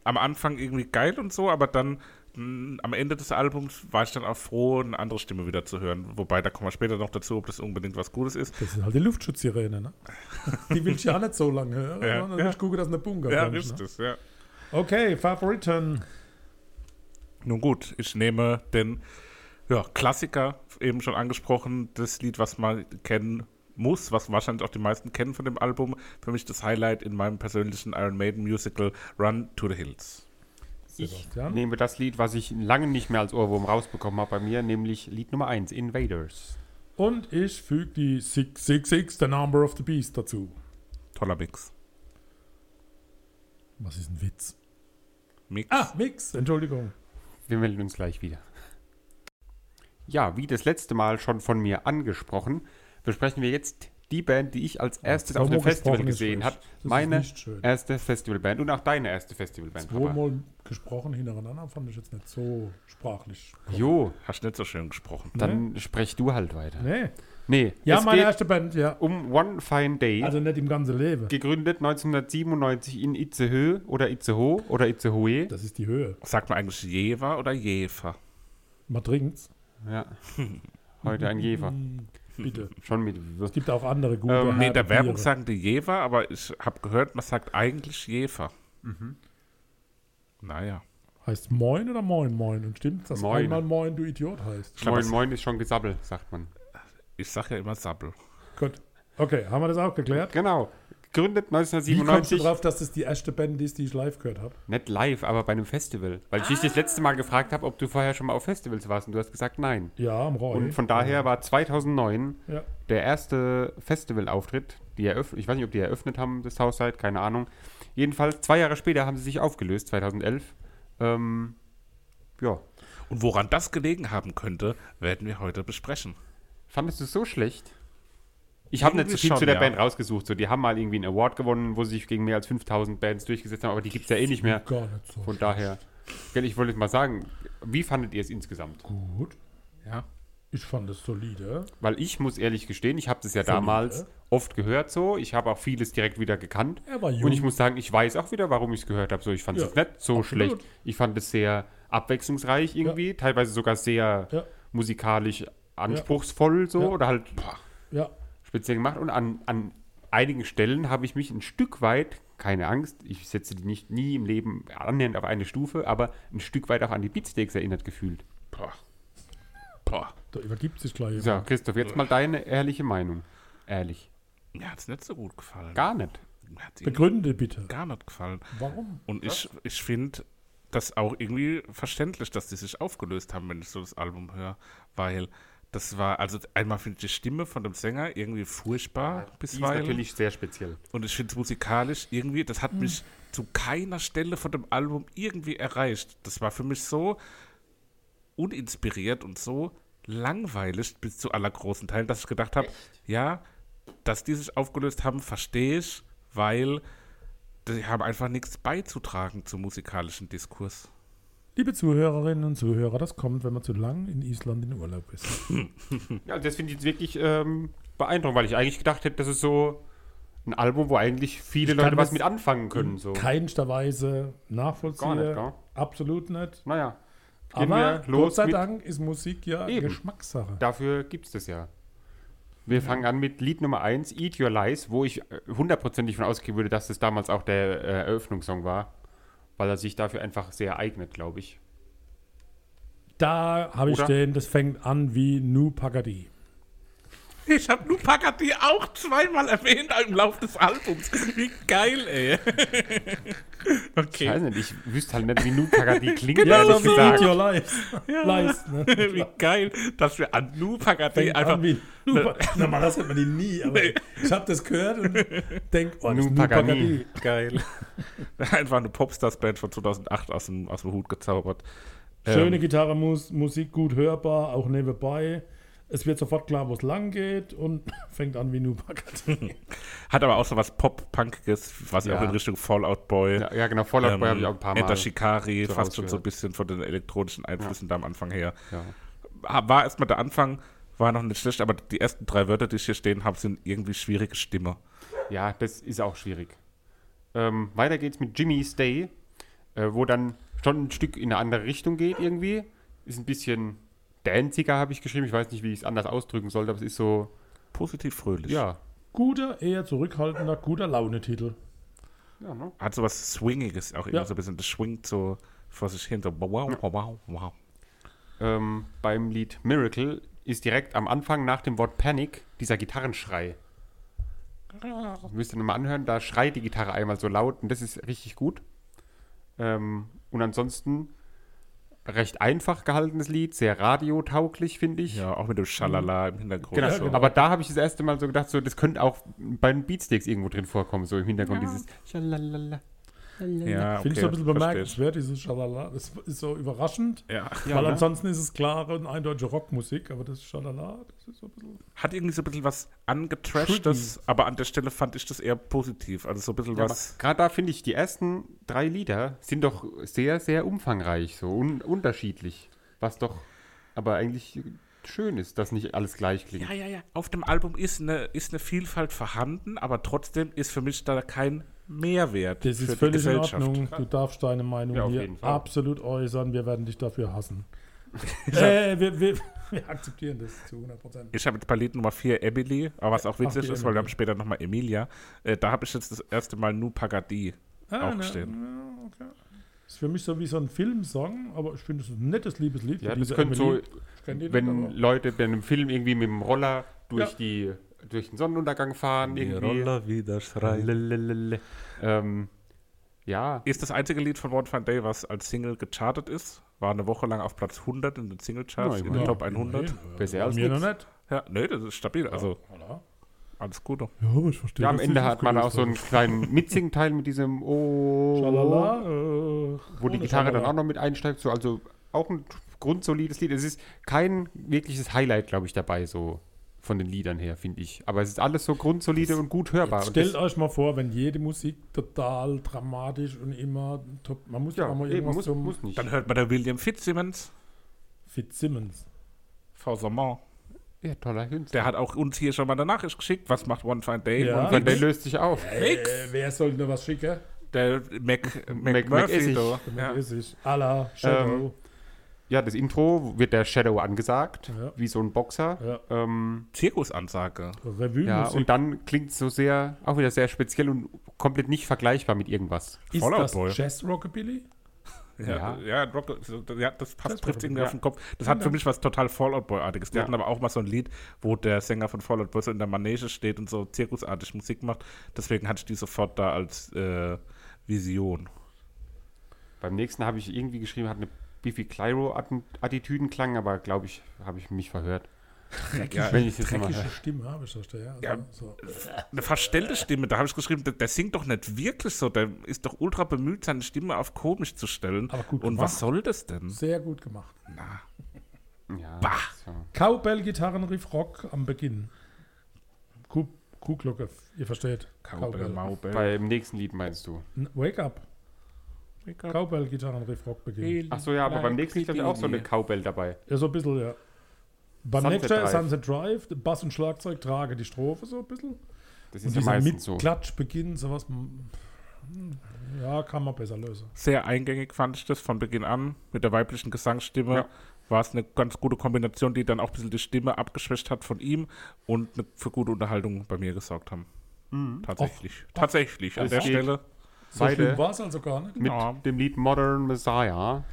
am Anfang irgendwie geil und so, aber dann mh, am Ende des Albums war ich dann auch froh, eine andere Stimme wieder zu hören. Wobei, da kommen wir später noch dazu, ob das unbedingt was Gutes ist. Das ist halt die Luftschutzsirene, ne? Die will ich ja auch nicht so lange hören. Ja, sondern ja. Ich gucke, dass eine Bunker Ja, kommt. ist Ne? es, ja. Okay, Favoriten. Nun gut, ich nehme den ja, Klassiker, eben schon angesprochen, das Lied, was man kennen muss, was wahrscheinlich auch die meisten kennen von dem Album. Für mich das Highlight in meinem persönlichen Iron Maiden Musical Run to the Hills. Ich nehme das Lied, was ich lange nicht mehr als Ohrwurm rausbekommen habe bei mir, nämlich Lied Nummer 1, Invaders. Und ich füge die 666, The Number of the Beast, dazu. Toller Mix. Was ist ein Witz? Mix. Ah, Mix, Entschuldigung. Wir melden uns gleich wieder. Ja, wie das letzte Mal schon von mir angesprochen, besprechen wir jetzt die Band, die ich als erstes auf dem Festival gesprochen gesehen habe. Meine erste Festivalband und auch deine erste Festivalband. Zweimal gesprochen hintereinander fand ich jetzt nicht so sprachlich. Jo, Hast nicht so schön gesprochen. dann sprech du halt weiter. Nee. Nee, Ja, es meine geht erste Band, ja. um One Fine Day. Also nicht im ganzen Leben. gegründet 1997 in Itzehoe oder Itzehoe oder Itzehoe. Das ist die Höhe. Sagt man eigentlich Jever oder Jefer? Man trinkt's. Ja. Heute ein Jefer. Bitte. Schon mit. Es gibt auch andere gute Ähm, Nee, harte der Werbung Biere. sagen die Jever, aber ich habe gehört, man sagt eigentlich Jefer. Naja. Heißt Moin oder Moin Moin? Und stimmt, dass Moin. einmal Moin, du Idiot heißt. glaub, Moin Moin ist schon Gesabbel, sagt man. Ich sag ja immer Sabbel. Gut. Okay, haben wir das auch geklärt? Genau. Gegründet Wie kommst du 1997. drauf, dass das die erste Band ist, die ich live gehört habe? Nicht live, aber bei einem Festival. Weil ich dich das letzte Mal gefragt habe, ob du vorher schon mal auf Festivals warst und du hast gesagt nein. Ja, am Roy. Und von daher war 2009 Ja. der erste Festivalauftritt, die eröffnet, ich weiß nicht, ob die eröffnet haben, das Southside, keine Ahnung. Jedenfalls, zwei Jahre später haben sie sich aufgelöst, 2011. Ähm, ja. Und woran das gelegen haben könnte, werden wir heute besprechen. Fandest du es so schlecht? Ich habe nicht so viel schon, zu der ja. Band rausgesucht. So, die haben mal irgendwie einen Award gewonnen, wo sie sich gegen mehr als 5000 Bands durchgesetzt haben, aber die gibt es ja eh nicht mehr. Gar nicht so. Von daher, gell, ich wollte jetzt mal sagen, wie fandet ihr es insgesamt? Gut. Ja. Ich fand es solide. Weil ich muss ehrlich gestehen, ich habe das ja Solide. damals oft gehört so. Ich habe auch vieles direkt wieder gekannt. Er war jung. Und ich muss sagen, ich weiß auch wieder, warum ich es gehört habe. So, ich fand es Ja, nicht so absolut. schlecht. Ich fand es sehr abwechslungsreich irgendwie, teilweise sogar sehr Ja. musikalisch anspruchsvoll so Ja. oder halt Ja. Speziell gemacht. Und an, an einigen Stellen habe ich mich ein Stück weit, keine Angst, ich setze die nicht nie im Leben annähernd auf eine Stufe, aber ein Stück weit auch an die Beatsteaks erinnert gefühlt. Boah. Boah. Da übergibt sich gleich. So, Christoph, jetzt mal deine ehrliche Meinung. Ehrlich. Mir hat's nicht so gut gefallen. Gar nicht. Begründe bitte. gar nicht gefallen. Warum? Und ich, ich finde das auch irgendwie verständlich, dass die sich aufgelöst haben, wenn ich so das Album höre. Weil das war, also einmal finde ich die Stimme von dem Sänger irgendwie furchtbar Die ist bisweilen. natürlich sehr speziell. Und ich finde es musikalisch irgendwie, das hat mich zu keiner Stelle von dem Album irgendwie erreicht. Das war für mich so uninspiriert und so langweilig bis zu allergroßen Teilen, dass ich gedacht habe, ja, dass die sich aufgelöst haben, verstehe ich, weil die haben einfach nichts beizutragen zum musikalischen Diskurs. Liebe Zuhörerinnen und Zuhörer, das kommt, wenn man zu lang in Island in Urlaub ist. Ja, das finde ich jetzt wirklich ähm, beeindruckend, weil ich eigentlich gedacht hätte, das ist so ein Album, wo eigentlich viele Ich Leute was mit anfangen können. So. keinster Weise nachvollziehen. Gar nicht, gell? Absolut nicht. Naja, gehen Aber Gott sei Dank ist Musik ja Eben. Geschmackssache. dafür gibt es das ja. Wir fangen an mit Lied Nummer 1, Eat Your Lies, wo ich äh, hundertprozentig von ausgehen würde, dass das damals auch der äh, Eröffnungssong war, weil er sich dafür einfach sehr eignet, glaube ich. Da habe ich stehen, das fängt an wie Nu Pagadi. Ich habe nur Pagati auch zweimal erwähnt im Laufe des Albums. Wie geil, ey. Ich okay. weiß nicht, ich wüsste halt nicht, wie Nu Pagadi klingt, Genau ehrlich so gesagt. Eat Your Lives. Lies, ne? Wie geil, dass wir an Nu Pagati Fängt einfach an wie Pagadi. Normalerweise hört man die nie, aber Nee. ich habe das gehört und denke, oh, das Nu ist Nu Pagani. Pagadi. Geil. Einfach eine Popstars-Band von 2008 aus dem, aus dem Hut gezaubert. Schöne Ähm, Gitarre, Mus Musik gut hörbar, auch nebenbei. Es wird sofort klar, wo es lang geht und fängt an wie Nu Pagadi. hat aber auch so was Pop-Punkiges, was Ja. auch in Richtung Fallout Boy. Ja, ja genau, Fallout ähm, Boy habe ich auch ein paar Mal. Enter Shikari, so fast schon so ein bisschen von den elektronischen Einflüssen da am Anfang her. Ja. War erstmal der Anfang, war noch nicht schlecht, aber die ersten drei Wörter, die hier stehen haben, sind irgendwie schwierige Stimme. Ja, das ist auch schwierig. Ähm, weiter geht's mit Jimmy Stay, äh, wo dann schon ein Stück in eine andere Richtung geht irgendwie. Ist ein bisschen danziger, habe ich geschrieben. Ich weiß nicht, wie ich es anders ausdrücken sollte, aber es ist so, Positiv fröhlich. ja. Guter, eher zurückhaltender, guter Launetitel. ja ne? Hat so was Swingiges auch irgendwie Ja. so ein bisschen. Das schwingt so vor sich hin. So wow, wow, wow, wow. ähm, beim Lied Miracle ist direkt am Anfang nach dem Wort Panic dieser Gitarrenschrei. Müsst ihr nochmal anhören, da schreit die Gitarre einmal so laut und das ist richtig gut. Ähm, und ansonsten recht einfach gehaltenes Lied, sehr radiotauglich, finde ich. Ja, auch mit dem Schalala im Hintergrund. Genau. Ja, genau. Aber da habe ich das erste Mal so gedacht, so, das könnte auch bei den Beatsticks irgendwo drin vorkommen, so im Hintergrund dieses Schalalala. Ja, Finde ich okay, so ein bisschen bemerkenswert, dieses Schalala. Das ist so überraschend, Ja. Ja, weil ne? ansonsten ist es klare und eindeutige Rockmusik, aber das Schalala, das ist so ein bisschen. Hat irgendwie so ein bisschen was angetrashtes, aber an der Stelle fand ich das eher positiv. Also so ein bisschen Ja, was. Gerade da finde ich, die ersten drei Lieder sind doch sehr, sehr umfangreich, so un unterschiedlich. Was doch aber eigentlich schön ist, dass nicht alles gleich klingt. Ja, ja, ja. Auf dem Album ist eine, ist eine Vielfalt vorhanden, aber trotzdem ist für mich da kein Mehrwert. Das für ist die völlig in Gesellschaft. Ordnung. Du darfst deine Meinung Ja, hier absolut äußern. Wir werden dich dafür hassen. äh, wir, wir, wir akzeptieren das zu 100 Prozent. Ich habe jetzt bei Lied Nummer 4 Emily, aber was auch witzig die ist, weil wir haben später nochmal Emilia. Äh, da habe ich jetzt das erste Mal Nu Pagadi Ah, auch ne, okay. Ist für mich so wie so ein Filmsong, aber ich finde es ein nettes Liebeslied. Ja, das könnte so, die nicht, wenn aber- Leute bei einem Film irgendwie mit dem Roller durch, Ja. die, durch den Sonnenuntergang fahren, irgendwie. wieder Lalalala. Ähm, ja, Ist das einzige Lied von One Fine Day, was als Single gechartet ist. War eine Woche lang auf Platz 100 in den Singlecharts, Ja, in den immerhin. Top 100. immerhin. Besser als mir noch nicht. Ja, nee, das ist stabil. Also, Voilà. Alles Gute. Ja, aber ich verstehe. ja am Ende hat man auch so einen kleinen Mitsingteil mit diesem Oh, Schalala, äh, wo die Gitarre dann auch noch mit einsteigt. So, also auch ein grundsolides Lied. Es ist kein wirkliches Highlight, glaube ich, dabei, so von den Liedern her, finde ich. Aber es ist alles so grundsolide und gut hörbar. Jetzt Und stellt das, euch mal vor, wenn jede Musik total dramatisch und immer top. Man muss ja ja, auch mal irgendwas muss, zum muss nicht. Dann hört man der William Fitzsimmons, Fitzsimmons. Fausamont. Ja, toller Künstler. Der hat auch uns hier schon mal eine Nachricht geschickt. Was macht One Fine Day? Ja. Und Weil der nix. löst sich auf. Äh, wer soll denn was schicken? Der Mac, Mac, Mac Murphy. Da. Ja. La Shadow. Ja, das Intro wird der Shadow angesagt, Ja. wie so ein Boxer. Ja. Ähm, Zirkusansage. Revue ja, und dann klingt es so sehr, auch wieder sehr speziell und komplett nicht vergleichbar mit irgendwas. ist Fallout das Boy. Jazz Rockabilly? Ja, Ja. ja, Rock, ja das passt, trifft irgendwie ja. auf den Kopf. Das hat für mich was total Fallout Boy-artiges. Die Ja. hatten aber auch mal so ein Lied, wo der Sänger von Fallout Boy so in der Manege steht und so zirkusartig Musik macht. Deswegen hatte ich die sofort da als äh, Vision. Beim nächsten habe ich irgendwie geschrieben, hat eine Biffy Clyro-Attitüdenklang, aber glaube ich, habe ich mich verhört. Ja, Wenn ich jetzt Dreckige höre. Stimme habe ich das da, ja. Also, Ja. so. eine verstellte Stimme, da habe ich geschrieben, der, der singt doch nicht wirklich so. Der ist doch ultra bemüht, seine Stimme auf komisch zu stellen. Aber gut und gemacht. was soll das denn? Sehr gut gemacht. Na, Ja, Bah. so. Cowbell, Gitarrenriff, Rock am Beginn. Kuh- Kuhglocke, ihr versteht. Cowbell, Maubell. Beim nächsten Lied meinst du? N- Wake up. Cowbell, Gitarrenriff, Rock Beginn. Ach so, ja, aber beim nächsten Lied habe ich auch so eine Cowbell dabei. Ja, so ein bisschen, ja. Beim Sunset nächsten Drive. Sunset Drive, Bass und Schlagzeug trage die Strophe so ein bisschen. Das Und ist ja dieser meistens so. Mitklatschbeginn, sowas. mm, Ja, kann man besser lösen. Sehr eingängig fand ich das von Beginn an. Mit der weiblichen Gesangsstimme Ja. war es eine ganz gute Kombination, die dann auch ein bisschen die Stimme abgeschwächt hat von ihm und für gute Unterhaltung bei mir gesorgt haben. Tatsächlich. Tatsächlich. An Es der. Stelle. So war es also gar nicht. Mit Ja. dem Lied Modern Messiah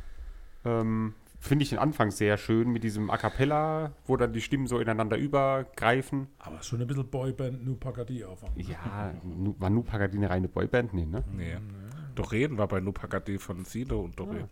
ähm, finde ich den Anfang sehr schön mit diesem A Cappella, wo dann die Stimmen so ineinander übergreifen. Aber schon ein bisschen Boyband, New Pagadi aufhängen. Ja, war Nu Pagadi eine reine Boyband? Nee, ne? Nee. Doreen war bei Nupagati von Sido und Doreen.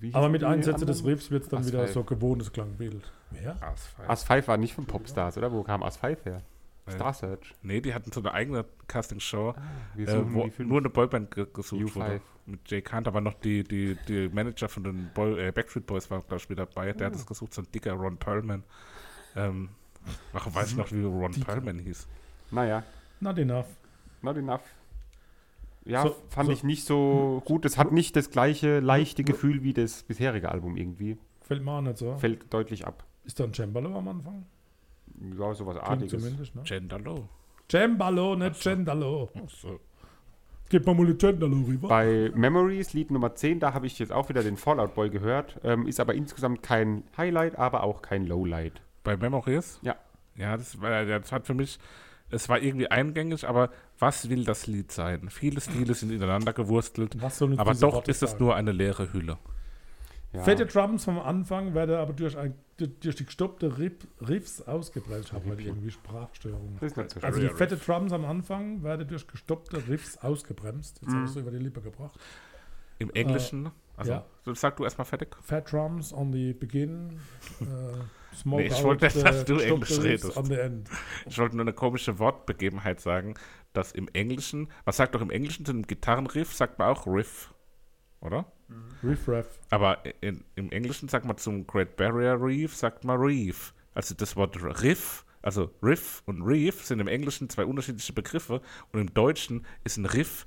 Wie Aber hießen mit Einsätzen des anderen? Riffs wird es dann As wieder Five. so gewohntes Klangbild. Wer? Asphalt. As 5 war nicht von Popstars, oder? Wo kam As 5 her? Nee. Star Search. Nee, die hatten so eine eigene Castingshow, Wir äh, wo nur eine Boyband ge gesucht U5. wurde. Mit Jay Kant, aber noch die, die, die Manager von den Boy, äh, Backstreet Boys war, glaube ich, mit dabei. Der hat Ah. das gesucht, so ein dicker Ron Perlman. Ähm, warum weiß ich noch, wie Ron Dicker. Perlman hieß? Naja, Not enough. not enough. Ja, So- fand so- ich nicht so gut. Es hat nicht das gleiche leichte Gefühl wie das bisherige Album irgendwie. Fällt mir auch nicht so. Fällt deutlich ab. Ist da ein Cembalo am Anfang? Ja, sowas Klingt Artiges. zumindest, ne? Gendalo. Cembalo, nicht Cendalo. So. Gib mal mal eine Cendalo rüber. Bei Memories, Lied Nummer 10, da habe ich jetzt auch wieder den Fallout Boy gehört. Ähm, ist aber insgesamt kein Highlight, aber auch kein Lowlight. Bei Memories? Ja. Ja, das, war, das hat für mich, es war irgendwie eingängig, aber was will das Lied sein? Viele Stile sind ineinander gewurstelt, Was soll uns aber diese doch Worte ist es sagen? nur eine leere Hülle. Ja. Fette Drums vom Anfang werden aber durch, ein, durch die gestoppte Riff, Riffs ausgebremst. Ich habe halt irgendwie Sprachstörungen. So Also die fette Drums am Anfang werden durch gestoppte Riffs ausgebremst. Jetzt Mhm. hast du über die Lippe gebracht. Im Englischen, also ja. so, sag du erstmal fertig. Fat Drums on the begin. Äh, smoke Nee, ich wollte nicht, dass du gestoppte Englisch redest. On the end. Ich wollte nur eine komische Wortbegebenheit sagen, dass im Englischen, was sagt doch im Englischen zu einem Gitarrenriff, sagt man auch Riff, oder? Riff Raff. Aber in, im Englischen sagt man zum Great Barrier Reef, sagt man Reef. Also das Wort Riff, also Riff und Reef sind im Englischen zwei unterschiedliche Begriffe und im Deutschen ist ein Riff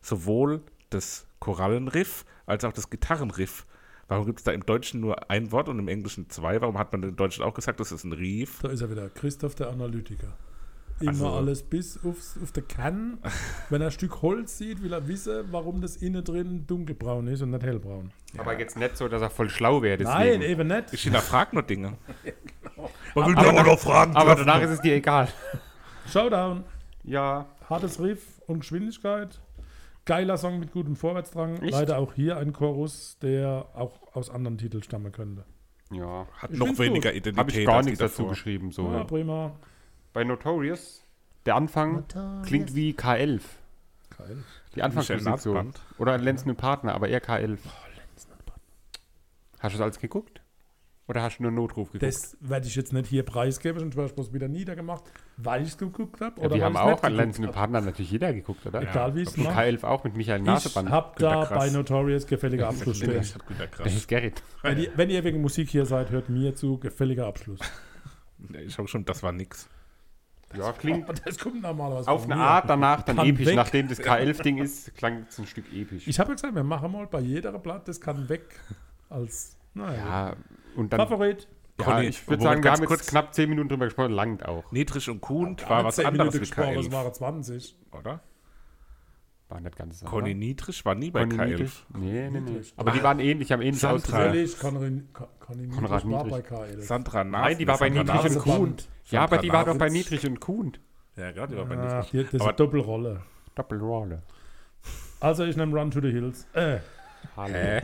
sowohl das Korallenriff als auch das Gitarrenriff. Warum gibt es da im Deutschen nur ein Wort und im Englischen zwei? Warum hat man im Deutschen auch gesagt, das ist ein Rief? Da ist er wieder, Christoph der Analytiker. Immer Also- alles bis aufs, auf der Kann. Wenn er ein Stück Holz sieht, will er wissen, warum das innen drin dunkelbraun ist und nicht hellbraun. Aber jetzt nicht so, dass er voll schlau wäre. Nein, Deswegen. eben nicht. Ich hinterfrage nur Dinge. genau. Man will aber noch fragen. Aber danach ist es dir egal. Showdown. Ja, Hartes Riff und Geschwindigkeit. Geiler Song mit gutem Vorwärtsdrang. Echt? Leider auch hier ein Chorus, der auch aus anderen Titeln stammen könnte. ja. Hat Ich noch weniger gut. Identität Habe ich gar nichts dazu davor. geschrieben. So. Ja, prima. Bei Notorious, der Anfang klingt wie K11. Geil. Die Anfangsmusik so. Nasband. Oder Lenzen und Partner, aber eher K11. Hast du das alles geguckt? Oder hast du nur Notruf geguckt? Das werde ich jetzt nicht hier preisgeben, sonst wäre ich bloß wieder niedergemacht, weil ich es geguckt habe. ja, oder die haben auch an Lenzen und. Partner natürlich jeder geguckt, oder? Egal wie es Und macht. K11 auch mit Michael Ich Naseband. habe Günter da bei Notorious gefälliger Abschluss stehen. Das ist Gerrit. Wenn ihr, wenn ihr wegen Musik hier seid, hört mir zu, gefälliger Abschluss. Ich habe schon, das war nix. Ja, klingt Aber das kommt normalerweise auf eine. Art danach dann Kann episch. weg. Nachdem das K11-Ding ist, klang es ein Stück episch. Ich habe ja gesagt, wir machen mal bei jeder Blatt, das kann weg als, naja. ja, und dann. Favorit. Ja, Conny, ich würde sagen, wir haben jetzt kurz. knapp 10 Minuten drüber gesprochen, langt auch. Niedrig und Kuhn war was 10 anderes Minuten gesprochen, es K11, waren 20. oder? War nicht ganz so. Conny Niedrig war nie bei Conny K11. Niedrig? Nee, nee, nee. Niedrig. Aber die waren ähnlich, haben ähnlich Sandra. ausgesehen. Conny, Niedrig war bei Niedrig. KL. Sandra Nas. Nein, die war bei Sandra Niedrig Nas- und Kuhn. Ja, aber die war doch bei. Niedrig und Kuhn. Ja, gerade, die war bei Ach, Niedrig. die, das ist Aber- eine Doppelrolle. Doppelrolle. Also ich nehme Run to the Hills. Äh, Hallo. Hä?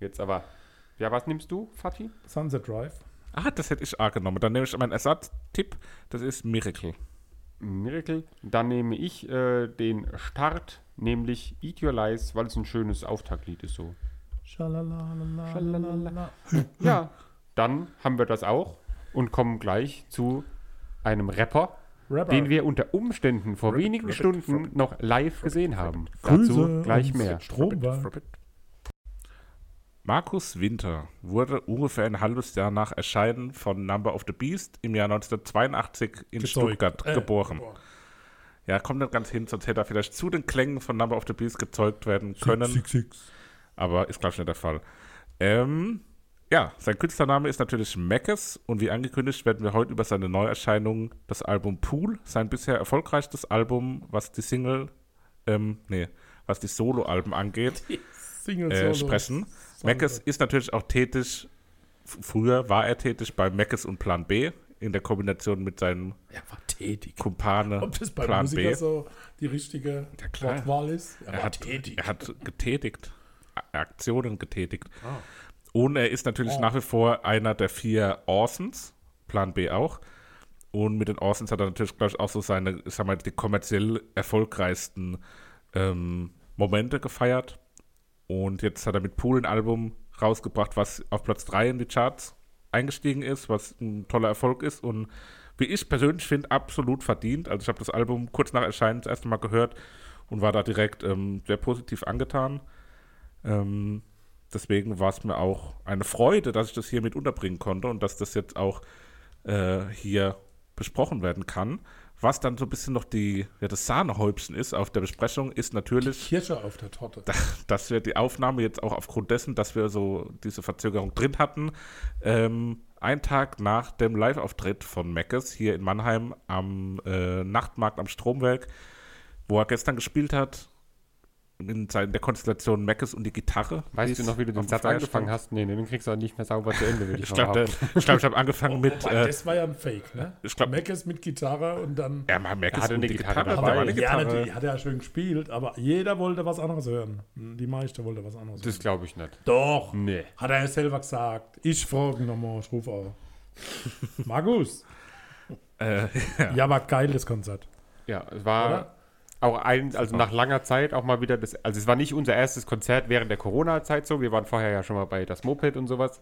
Jetzt aber. Ja, was nimmst du, Fatih? Sunset Drive. Ah, das hätte ich A genommen. Dann nehme ich meinen Ersatztipp. Das ist Miracle. Miracle. Dann nehme ich äh, den Start, nämlich Eat Your Lies, weil es ein schönes Auftaktlied ist so. Schalalalala. Schalalala. Ja, dann haben wir das auch und kommen gleich zu einem Rapper, Rapper. den wir unter Umständen vor Rabbit, wenigen Rabbit, Stunden Rabbit, noch live gesehen haben. Grüße Dazu gleich mehr. Stromberg. Markus Winter wurde ungefähr ein halbes Jahr nach Erscheinen von Number of the Beast im Jahr 1982 in Gezeugt. Stuttgart Äh, geboren. Ja, kommt nicht ganz hin, sonst hätte er vielleicht zu den Klängen von Number of the Beast gezeugt werden können. Six, six, six. aber ist, glaube ich, nicht der Fall. Ähm, ja, sein Künstlername ist natürlich Mackes und wie angekündigt werden wir heute über seine Neuerscheinung, das Album Pool, sein bisher erfolgreichstes Album, was die Single, ähm, nee, was die Soloalben angeht, Single äh, Solo. sprechen. Mackes ist natürlich auch tätig, früher war er tätig bei Mackes und Plan B in der Kombination mit seinem Er war tätig. Kumpane Ob das bei Plan Musiker B. so die richtige klar. Wortwahl ist? Er, Er hat, tätig. er hat getätigt, Aktionen getätigt. Und er ist natürlich Oh. nach wie vor einer der vier Orsons, Plan B auch. Und mit den Orsons hat er natürlich, glaube ich, auch so seine, ich sag mal, die kommerziell erfolgreichsten ähm, Momente gefeiert. Und jetzt hat er mit Pool ein Album rausgebracht, was auf Platz 3 in die Charts eingestiegen ist, was ein toller Erfolg ist und wie ich persönlich finde, absolut verdient. Also ich habe das Album kurz nach Erscheinen das erste Mal gehört und war da direkt ähm, sehr positiv angetan. Ähm, deswegen war es mir auch eine Freude, dass ich das hier mit unterbringen konnte und dass das jetzt auch äh, hier besprochen werden kann. Was dann so ein bisschen noch die, ja, das Sahnehäubchen ist auf der Besprechung, ist natürlich, Kirsche auf der Torte. dass wir die Aufnahme jetzt auch aufgrund dessen, dass wir so diese Verzögerung drin hatten, ähm, ein Tag nach dem Live-Auftritt von Meckes hier in Mannheim am äh, Nachtmarkt am Stromwerk, wo er gestern gespielt hat, in seiner- der Konstellation Meckes und die Gitarre. Weißt du noch, wie du den Satz angefangen stand. hast? Nee, nee, den kriegst du auch nicht mehr sauber zu Ende, würde ich, Ich glaube, ich, glaub, ich habe angefangen mit. Wobei, Äh, das war ja ein Fake, ne? ich glaub- Mac ist mit Gitarre und dann ja, mal Meckes Er hatte und eine die Gitarre Gitarre. dabei. eine ja, Gitarre. natürlich, hat er ja schön gespielt, aber jeder wollte was anderes hören. Die meiste wollte was anderes Das hören. glaube ich nicht. Doch, Nee. hat er ja selber gesagt. Ich frage nochmal, ich rufe auch. Markus. Äh, ja. Ja, war geil, das Konzert. Ja, es war Oder? Auch ein, also nach langer Zeit auch mal wieder das, also es war nicht unser erstes Konzert während der Corona-Zeit so, wir waren vorher ja schon mal bei das Moped und sowas,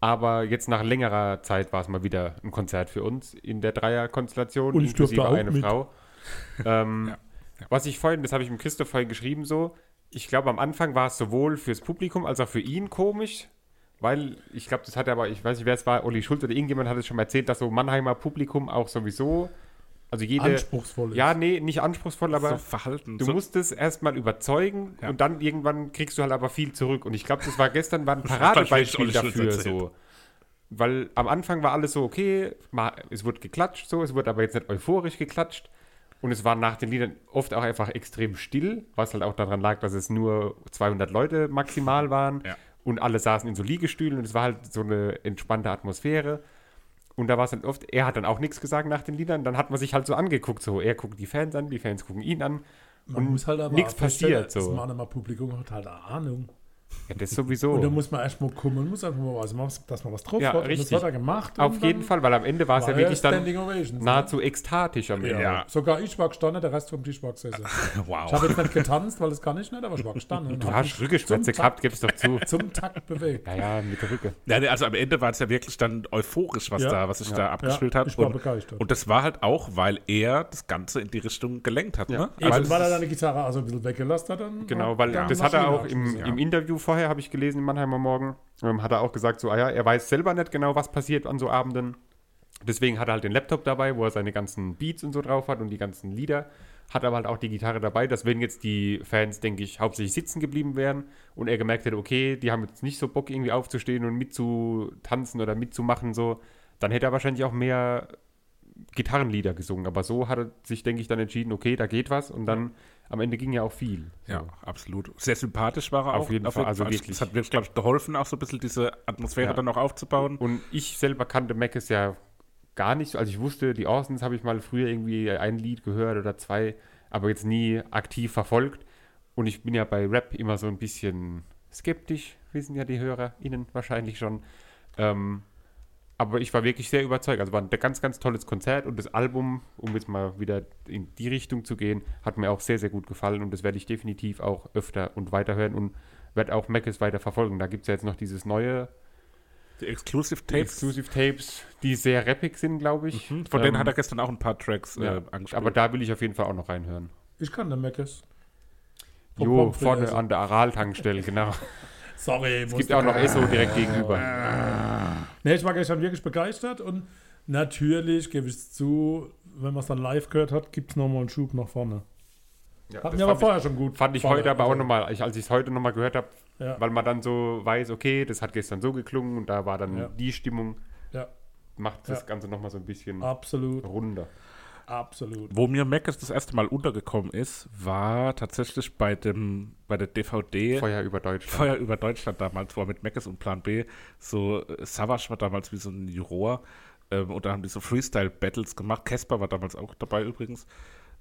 aber jetzt nach längerer Zeit war es mal wieder ein Konzert für uns in der Dreierkonstellation, Und ich durfte inklusive eine mit. Frau. Ähm, Was ich vorhin, das habe ich mit Christoph vorhin geschrieben so, ich glaube am Anfang war es sowohl fürs Publikum als auch für ihn komisch, weil ich glaube, das hat er aber, ich weiß nicht, wer es war, Olli Schulz oder irgendjemand hat es schon mal erzählt, dass so Mannheimer Publikum auch sowieso Also jede. Anspruchsvoll ist. Ja, nee, nicht anspruchsvoll, aber so verhalten. du so, musst es erstmal überzeugen Ja. und dann irgendwann kriegst du halt aber viel zurück. Und ich glaube, das war gestern war ein gleich Paradebeispiel dafür so. Weil am Anfang war alles so, okay, mal, es wurde geklatscht so, es wurde aber jetzt nicht euphorisch geklatscht. Und es war nach den Liedern oft auch einfach extrem still, was halt auch daran lag, dass es nur 200 Leute maximal waren. Ja. Und alle saßen in so Liegestühlen und es war halt so eine entspannte Atmosphäre. Und da war es dann oft, er hat dann auch nichts gesagt nach den Liedern, dann hat man sich halt so angeguckt, so er guckt die Fans an, die Fans gucken ihn an. Man und muss halt aber nichts passiert so. Das Mannheimer Publikum hat halt eine Ahnung. Ja, das sowieso. Und da muss man erst mal kommen, man muss einfach mal was machen, dass man was drauf Ja, hat. Und richtig. das hat er gemacht. Auf und jeden Fall, weil am Ende war es ja wirklich dann ne? nahezu ekstatisch am Ende. Ja. Sogar ich war gestanden, der Rest vom Tisch war gesessen. wow. Ich habe jetzt nicht getanzt, weil das kann ich nicht, aber ich war gestanden. Du und hast Rückenschmerzen zum gehabt, gib's doch zu. Takt- Zum Takt bewegt. Ja, ja, mit der Rücke. Ja, nee, also am Ende war es ja wirklich dann euphorisch, was Ja. da, was sich da abgespielt Ja, hat. ich war und, begeistert. und das war halt auch, weil er das Ganze in die Richtung gelenkt hat. Ja. Ne? Eben, Also weil er es seine Gitarre also ein bisschen weggelassen hat. Dann Genau, weil das hat er auch im Interview vorher, habe ich gelesen, im Mannheimer Morgen, ähm, hat er auch gesagt, so, ah ja, er weiß selber nicht genau, was passiert an so Abenden. Deswegen hat er halt den Laptop dabei, wo er seine ganzen Beats und so drauf hat und die ganzen Lieder. Hat aber halt auch die Gitarre dabei, dass wenn jetzt die Fans, denke ich, hauptsächlich sitzen geblieben wären und er gemerkt hätte, okay, die haben jetzt nicht so Bock irgendwie aufzustehen und mitzutanzen oder mitzumachen, so, dann hätte er wahrscheinlich auch mehr Gitarrenlieder gesungen. Aber so hat er sich, denke ich, dann entschieden, okay, da geht was und dann am Ende ging ja auch viel. Ja, So. absolut. Sehr sympathisch war er Auf auch. jeden Fall, also wirklich. Das hat wirklich, glaube ich, geholfen, auch so ein bisschen diese Atmosphäre Ja. dann auch aufzubauen. Und ich selber kannte Mackes ja gar nicht. Also ich wusste, die Orsons habe ich mal früher irgendwie ein Lied gehört oder zwei, aber jetzt nie aktiv verfolgt. Und ich bin ja bei Rap immer so ein bisschen skeptisch, wissen ja die HörerInnen wahrscheinlich schon. Ähm, aber ich war wirklich sehr überzeugt. Also war ein ganz, ganz tolles Konzert und das Album, um jetzt mal wieder in die Richtung zu gehen, hat mir auch sehr, sehr gut gefallen und das werde ich definitiv auch öfter und weiterhören und werde auch Mackes weiter verfolgen. Da gibt es ja jetzt noch dieses neue Die Exclusive die Tapes, Exclusive Tapes, die sehr rappig sind, glaube ich. mhm, von denen Ähm, hat er gestern auch ein paar Tracks ja, äh, angespielt. Aber da will ich auf jeden Fall auch noch reinhören. Ich kann den Meckes. Vom Jo, vorne Frites. an der Aral-Tankstelle, genau. Sorry, Es gibt auch noch Esso direkt gegenüber. Nee, ich war gestern wirklich begeistert und natürlich gebe ich es zu, wenn man es dann live gehört hat, gibt es nochmal einen Schub nach vorne. Ja, Hat das mir aber vorher schon gut. ich, fand ich gefallen. heute aber auch Also, nochmal, ich, als ich es heute nochmal gehört habe, Ja, weil man dann so weiß, okay, das hat gestern so geklungen und da war dann Ja. die Stimmung, ja, macht das. Ganze nochmal so ein bisschen absolut, runder. Absolut. Wo mir Mac das erste Mal untergekommen ist, war tatsächlich bei dem bei der DVD Feuer über Deutschland. Feuer über Deutschland damals, wo er mit Meckes und Plan B so äh, Savage war damals wie so ein Juror ähm, und da haben die so Freestyle-Battles gemacht. Casper war damals auch dabei übrigens.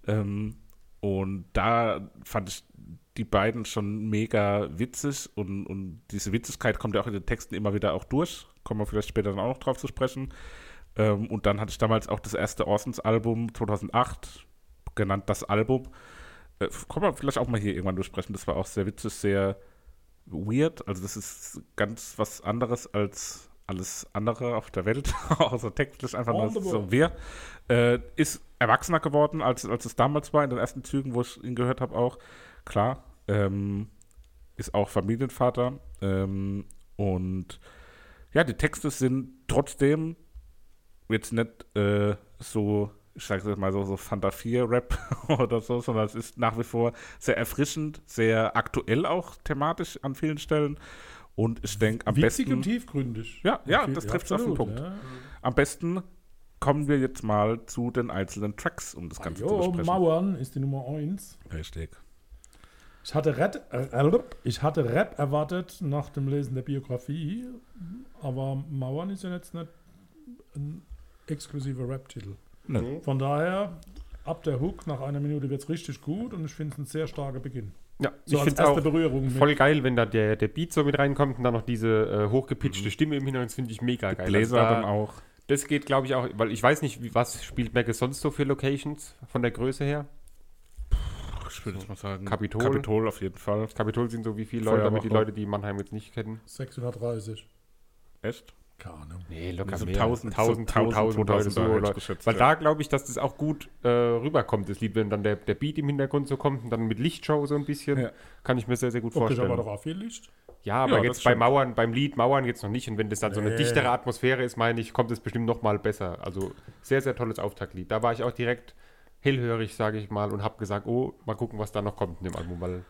Ähm, und da fand ich die beiden schon mega witzig und, und diese Witzigkeit kommt ja auch in den Texten immer wieder auch durch. Kommen wir vielleicht später dann auch noch drauf zu sprechen. Ähm, und dann hatte ich damals auch das erste Orsons-Album 2008, genannt Das Album. Äh, können wir vielleicht auch mal hier irgendwann durchsprechen. Das war auch sehr witzig, sehr weird. Also das ist ganz was anderes als alles andere auf der Welt, außer textlich einfach nur so wir. Äh, ist erwachsener geworden, als, als es damals war, in den ersten Zügen, wo ich ihn gehört habe auch. Klar, ähm, ist auch Familienvater. Ähm, und ja, die Texte sind trotzdem jetzt nicht äh, so, ich sage jetzt mal so, so Fanta 4 Rap oder so, sondern es ist nach wie vor sehr erfrischend, sehr aktuell auch thematisch an vielen Stellen. Und ich denke, am Witzig besten. und tiefgründig. Ja, ja, Viel- das trifft auf den Punkt. Ja. Am besten kommen wir jetzt mal zu den einzelnen Tracks, um das Ganze zu Jo, besprechen. Mauern ist die Nummer 1. Richtig. Ich hatte, Rap, äh, ich hatte Rap erwartet nach dem Lesen der Biografie, aber Mauern ist ja jetzt nicht ein exklusiver Rap-Titel. Ne. Von daher, ab der Hook, nach einer Minute wird es richtig gut und ich finde es ein sehr starker Beginn. Ja, So ich finde erste auch Berührung mit. voll geil, wenn da der, der Beat so mit reinkommt und dann noch diese äh, hochgepitchte Stimme im Hintergrund, das finde ich mega geil. Bläser Also da- dann auch. Das geht, glaube ich, auch, weil ich weiß nicht, wie, was spielt Mac sonst so für Locations von der Größe her. Ich würde jetzt mal sagen, Kapitol. Kapitol auf jeden Fall. Kapitol sind so wie viele Leute, damit die. Leute, die Mannheim jetzt nicht kennen. 630. Echt? Keine Ahnung. Nee, locker locker mehr. mehr. 1000, 1000, 1000, 2000 Leute, 2000 so hätte ich Leute. geschätzt, Weil ja. da glaube ich, dass das auch gut äh, rüberkommt, das Lied, wenn dann der, der Beat im Hintergrund so kommt und dann mit Lichtshow so ein bisschen, Ja. kann ich mir sehr, sehr gut Okay, vorstellen. aber doch auch viel Licht. Ja, aber Ja, jetzt bei stimmt. Mauern, beim Lied Mauern jetzt noch nicht. Und wenn das dann so eine Nee. dichtere Atmosphäre ist, meine ich, kommt es bestimmt noch mal besser. Also sehr, sehr tolles Auftaktlied. Da war ich auch direkt hellhörig, sage ich mal, und habe gesagt, oh, mal gucken, was da noch kommt in dem Album, weil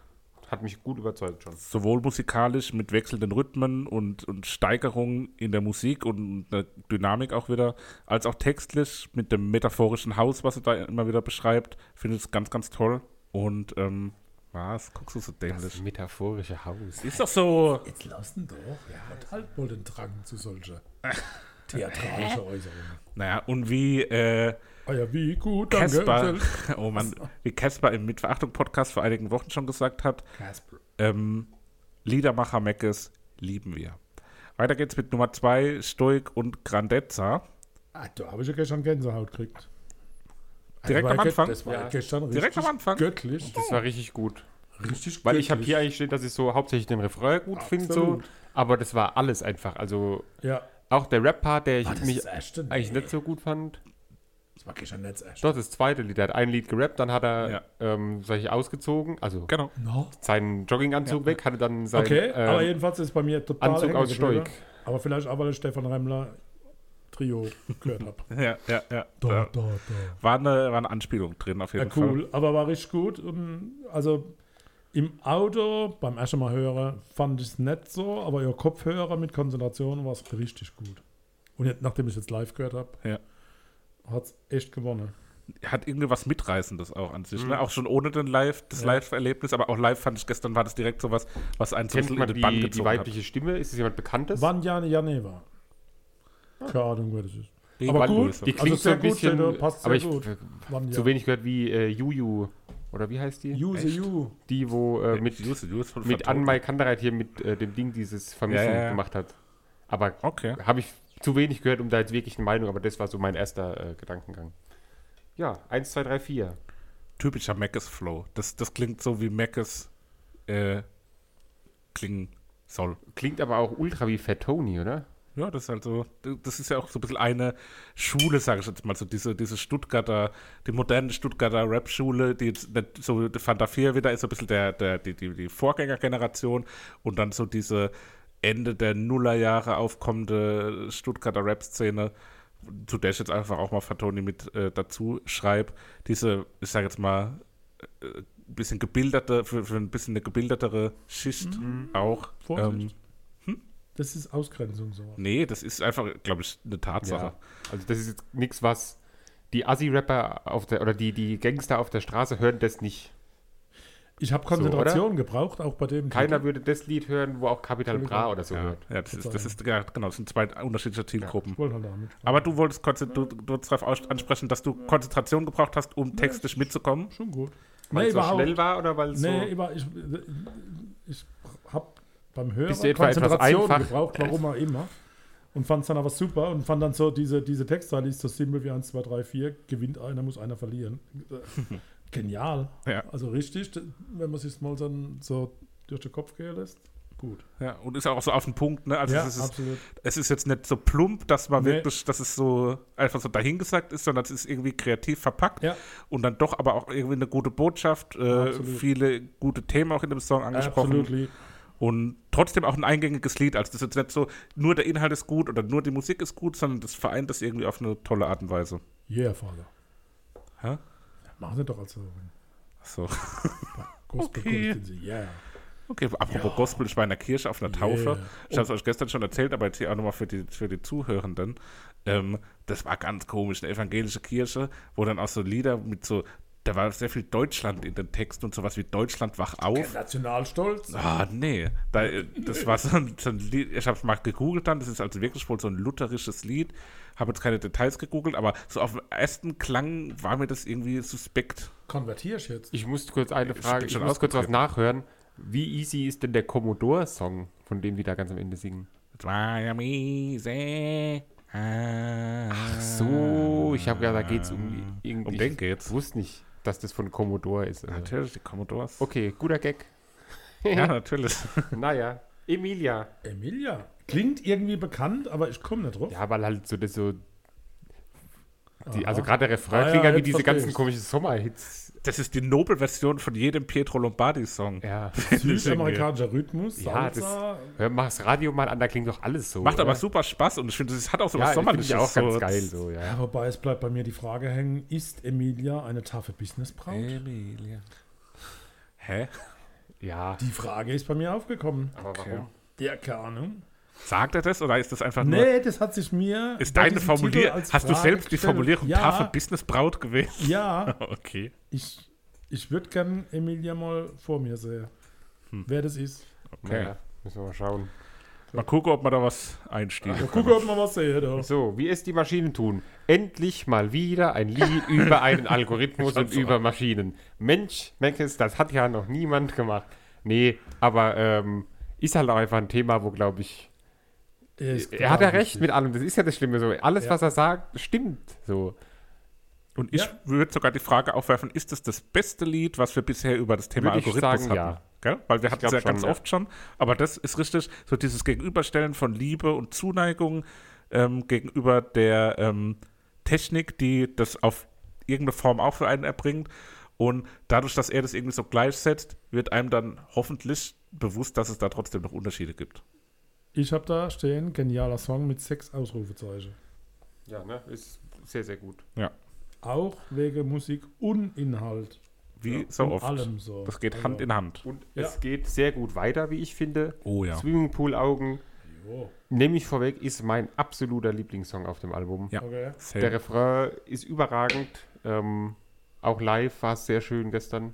hat mich gut überzeugt schon. Sowohl musikalisch mit wechselnden Rhythmen und, und Steigerungen in der Musik und eine Dynamik auch wieder, als auch textlich mit dem metaphorischen Haus, was er da immer wieder beschreibt, finde ich es ganz, ganz toll. Und ähm, was? Guckst du so dämlich? Das metaphorische Haus. Ist doch so. Jetzt lass ihn doch. Er hat halt wohl den Drang zu solcher theatralischen Äußerungen. Naja, und wie äh, Ah ja, wie gut, danke. Casper, oh Mann, wie Casper im Mitverachtung-Podcast vor einigen Wochen schon gesagt hat, Casper. ähm, Liedermacher Meckes lieben wir. Weiter geht's mit Nummer 2, Stoik und Grandezza. Ah, da habe ich ja gestern Gänsehaut gekriegt. Direkt war am Anfang? Das war Ja. gestern Direkt am Anfang? göttlich. Das war richtig gut. Richtig Weil ich habe göttlich. hier eigentlich stehen, dass ich so hauptsächlich den Refrain gut finde, so, aber das war alles einfach. Also Ja. auch der Rap-Part, der ich Ah, mich eigentlich Nee. nicht so gut fand. Das war das erste. Doch, das zweite Lied, er hat ein Lied gerappt, dann hat er Ja. ähm, sag ich, ausgezogen, also Genau. No. seinen Jogginganzug weg, hatte dann seinen Okay, aber ähm, jedenfalls ist bei mir total Anzug aus. Stoik. Aber vielleicht auch, weil ich Stefan Remmler Trio gehört habe. Ja, ja, ja. Da, Da da, da. war, eine, war eine Anspielung drin auf Ja, jeden cool, aber war richtig gut. Und also im Auto, beim ersten Mal hören, fand ich es nicht so, aber ihr Kopfhörer mit Konzentration war es richtig gut. Und jetzt, nachdem ich jetzt live gehört habe, Ja. Hat es echt gewonnen. Hat irgendwie was Mitreißendes auch an sich. Mhm. Ne? Auch schon ohne den Live, das Ja. Live-Erlebnis, aber auch live fand ich gestern, war das direkt so was, was einen Kennt bisschen man in den Bann die, die gezogen weibliche Stimme? Ist es jemand Bekanntes? Vanja Janeva. Keine Ahnung, wer das ist. hat. aber gut, Luis- Die klingt Also so ein sehr gut, bisschen, Jado, passt aber sehr ich gut. äh, Vanja. so wenig gehört wie äh, Juju. Oder wie heißt die? Use? You. Die, wo äh, mit, Jus- Jus von mit. Anmai Kandereit hier mit äh, dem Ding dieses Vermissen Ja, ja, ja. gemacht hat. Aber Okay. habe ich zu wenig gehört, um da jetzt wirklich eine Meinung, aber das war so mein erster äh, Gedankengang. Ja, 1, 2, 3, 4. Typischer Macis-Flow. Das, das klingt so, wie Macis äh, klingen soll. Klingt aber auch ultra wie Fat Tony, oder? Ja, das ist halt so, das ist ja auch so ein bisschen eine Schule, sage ich jetzt mal, so diese, diese Stuttgarter, die moderne Stuttgarter Rap-Schule, die jetzt nicht so, Fanta 4 wieder ist so ein bisschen der, der, die, die, die Vorgängergeneration und dann so diese Ende der Nullerjahre aufkommende Stuttgarter Rap-Szene, zu der ich jetzt einfach auch mal Fatoni mit äh, dazu schreibe, diese, ich sage jetzt mal, äh, bisschen gebilderte, für, für ein bisschen eine gebildetere Schicht auch. Ähm, Vorsicht. Das ist Ausgrenzung so. Nee, das ist einfach, glaube ich, eine Tatsache. Ja. Also das ist jetzt nichts, was die Assi-Rapper auf der oder die, die Gangster auf der Straße hören das nicht. Ich habe Konzentration gebraucht, auch bei dem. Keiner Titel. würde das Lied hören, wo auch Capital Bra oder so Ja, hört. ja, das, ist, das ist, ja, genau, das sind zwei unterschiedliche Zielgruppen. Wollte halt. Aber du wolltest, du, du darauf ansprechen, dass du Konzentration gebraucht hast, um textlich mitzukommen. Schon gut. Weil es so schnell war oder weil es Nee, so... über, ich, ich habe beim Hören einfach? gebraucht, warum auch immer. Und fand es dann aber super und fand dann so diese, diese Textzeile, die ist so simpel wie 1, 2, 3, 4, gewinnt einer, muss einer verlieren. Genial. Ja. Also richtig, wenn man sich mal dann so durch den Kopf gehen lässt. Gut. Ja, und ist auch so auf den Punkt, ne? Also ja, es, ist, es ist jetzt nicht so plump, dass man Nee. wirklich, dass es so einfach so dahingesagt ist, sondern es ist irgendwie kreativ verpackt Ja, und dann doch aber auch irgendwie eine gute Botschaft, äh, viele gute Themen auch in dem Song angesprochen. absolut. Und trotzdem auch ein eingängiges Lied. Also das ist jetzt nicht so, nur der Inhalt ist gut oder nur die Musik ist gut, sondern das vereint das irgendwie auf eine tolle Art und Weise. Yeah, Vater. Hä? Machen Sie doch also So. Gospel Okay. okay. Yeah. Okay, apropos Gospel, ich war in der Kirche auf einer Taufe. Yeah. Ich habe es euch gestern schon erzählt, aber jetzt hier auch nochmal für die, für die Zuhörenden. Ähm, das war ganz komisch, eine evangelische Kirche, wo dann auch so Lieder mit so, da war sehr viel Deutschland in den Texten und sowas wie Deutschland wach auf. Nationalstolz. Ah, nee. Da, das war so ein, so ein Lied, ich habe es mal gegoogelt dann, das ist also wirklich wohl so ein lutherisches Lied. Habe jetzt keine Details gegoogelt, aber so auf den ersten Klang war mir das irgendwie suspekt. Konvertierst jetzt? Ich muss kurz eine Ich Frage, ich schon muss kurz was nachhören. Wie easy ist denn der Commodore-Song, von dem die da ganz am Ende singen? Das war ja miese. Ach so, ich habe gedacht, da geht es um irgendwie. Um den geht's. Ich wusste nicht, dass das von Commodore ist. Also. Natürlich, die Commodores. Okay, guter Gag. Ja, natürlich. naja, Emilia. Emilia. Klingt irgendwie bekannt, aber ich komme nicht drauf. Ja, weil halt so das so. Die, also gerade der Refrain Ah, klingt ja, wie diese versteh ganzen komischen Sommerhits. das ist die Nobelversion von jedem Pietro Lombardi-Song. Ja. Südamerikanischer Rhythmus, Ja, das, hör mal das Radio mal an, da klingt doch alles so. Macht aber oder? super Spaß und ich finde, es hat auch so ja, was das Sommerliches. auch ganz so. geil so, ja. Ja, wobei es bleibt bei mir die Frage hängen, ist Emilia eine taffe Businessbraut? Emilia. Hä? Ja, Die Frage ist bei mir aufgekommen. aber Okay. warum? Ja, keine Ahnung. Sagt er das oder ist das einfach nur. Nee, das hat sich mir. Ist deine Formulierung. Hast du Frage selbst die gestellt. Formulierung ja, taffe Businessbraut gewählt? Ja, Okay. ich, ich würde gern Emilia mal vor mir sehen. Hm. Wer das ist. Okay. Ja, müssen wir mal schauen. Mal gucken, ob man da was einstiegen Mal gucken, ob man was sehen. So, wie es die Maschinen tun. Endlich mal wieder ein Lied über einen Algorithmus und über Maschinen. Mensch, Meckes, das hat ja noch niemand gemacht. Nee, aber ähm, ist halt auch einfach ein Thema, wo, glaube ich, Er, hat ja recht mit allem. Das ist ja das Schlimme so. Alles, Ja. was er sagt, stimmt so. Und ich Ja. würde sogar die Frage aufwerfen: Ist das das beste Lied, was wir bisher über das Thema Würde ich Algorithmus sagen, hatten? ja. Gell? Weil wir hatten es ja ganz schon, ja. oft schon. Aber das ist richtig, so dieses Gegenüberstellen von Liebe und Zuneigung ähm, gegenüber der ähm, Technik, die das auf irgendeine Form auch für einen erbringt. Und dadurch, dass er das irgendwie so gleichsetzt, wird einem dann hoffentlich bewusst, dass es da trotzdem noch Unterschiede gibt. Ich habe da stehen, genialer Song mit sechs Ausrufezeichen. Ja, ne? Ist sehr, sehr gut. Auch wegen Musik und Inhalt. Wie so und oft. allem so. Das geht Also, Hand in Hand. Und Ja. es geht sehr gut weiter, wie ich finde. Oh ja. Swimmingpool-Augen, nehme ich vorweg, ist mein absoluter Lieblingssong auf dem Album. Ja. okay. Der. Refrain ist überragend. Ähm, auch live war es sehr schön gestern.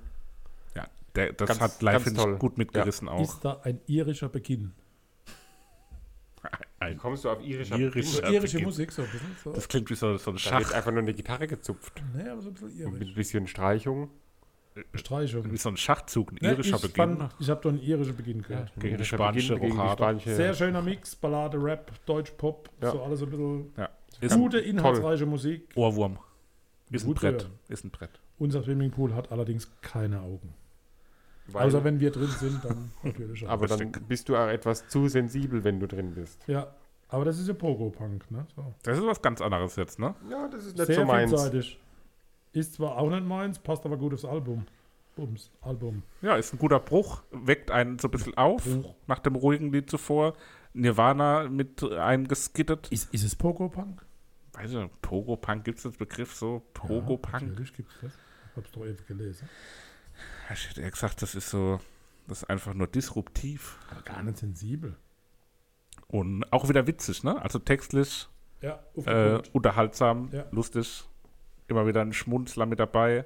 Ja, der, das Ganz- hat live toll. gut mitgerissen auch. Ist da ein irischer Beginn? Wie Ein, kommst du auf irischer Irisch. Ja, irische Beginn. Musik, so ein bisschen. So. das klingt wie so, so ein Da wird Schach, einfach nur eine Gitarre gezupft. nee, aber so ein bisschen Und mit ein irisch. bisschen Streichung. Streichung. wie so ein Schachzug, ein Ne, irischer ich Beginn. fand- ich habe da einen irischen Beginn gehört. Gegen die spanische Beginn, gegen die spanische- Sehr schöner Mix, Ballade, Rap, Deutsch, Pop, Ja. so alles ein bisschen Ja. Ist gute, ein inhaltsreiche Musik. Ohrwurm. Ist ein Brett. hören. Ist ein Brett. Unser Swimmingpool hat allerdings keine Augen. Weil- Außer wenn wir drin sind, dann natürlich auch. aber dann bist du auch etwas zu sensibel, wenn du drin bist. ja, aber das ist ja Pogo-Punk, ne? So. Das ist was ganz anderes jetzt, ne? Ja, das ist Sehr vielseitig. Ist zwar auch nicht meins, passt aber gut aufs Album. Bums, Album. Ja, ist ein guter Bruch, weckt einen so ein bisschen auf, Bruch. nach dem ruhigen Lied zuvor. Nirvana mit eingeskittet. Ist, ist es Pogo-Punk? Weiß ich nicht, Pogo-Punk, gibt es den Begriff so? Ja, Pogo-Punk? natürlich gibt es das. Ich hab's doch eben gelesen. Ich hätte eher gesagt, das ist so, das ist einfach nur disruptiv. Aber gar nicht sensibel. Und auch wieder witzig, ne? Also textlich Ja, äh, unterhaltsam, Ja. lustig. Immer wieder ein Schmunzler mit dabei.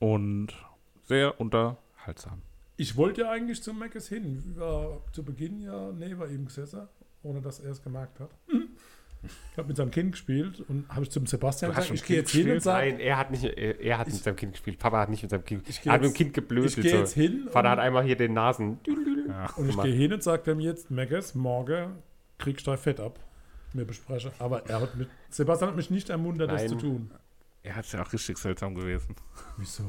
Und sehr unterhaltsam. Ich wollte ja eigentlich zum Meckes hin. War zu Beginn ja neben ihm gesessen, ohne dass er es gemerkt hat. Ich habe mit seinem Kind gespielt und habe ich zum Sebastian gesagt, ich gehe jetzt hin und sage, Nein, er hat nicht, er, er hat Ich- mit seinem Kind gespielt. Papa hat nicht mit seinem Kind. Ich geh Er hat mit dem jetzt- Kind geblödet. ich gehe jetzt So. hin Vater hat und, einmal hier den Nasen. Ja. und ich gehe hin und sage ihm jetzt, Meckes, morgen kriegst du dein Fett ab. Wir besprechen. Aber er hat mit, Sebastian hat mich nicht ermuntert, das Nein. zu tun. Er hat ja auch richtig seltsam gewesen. Wieso?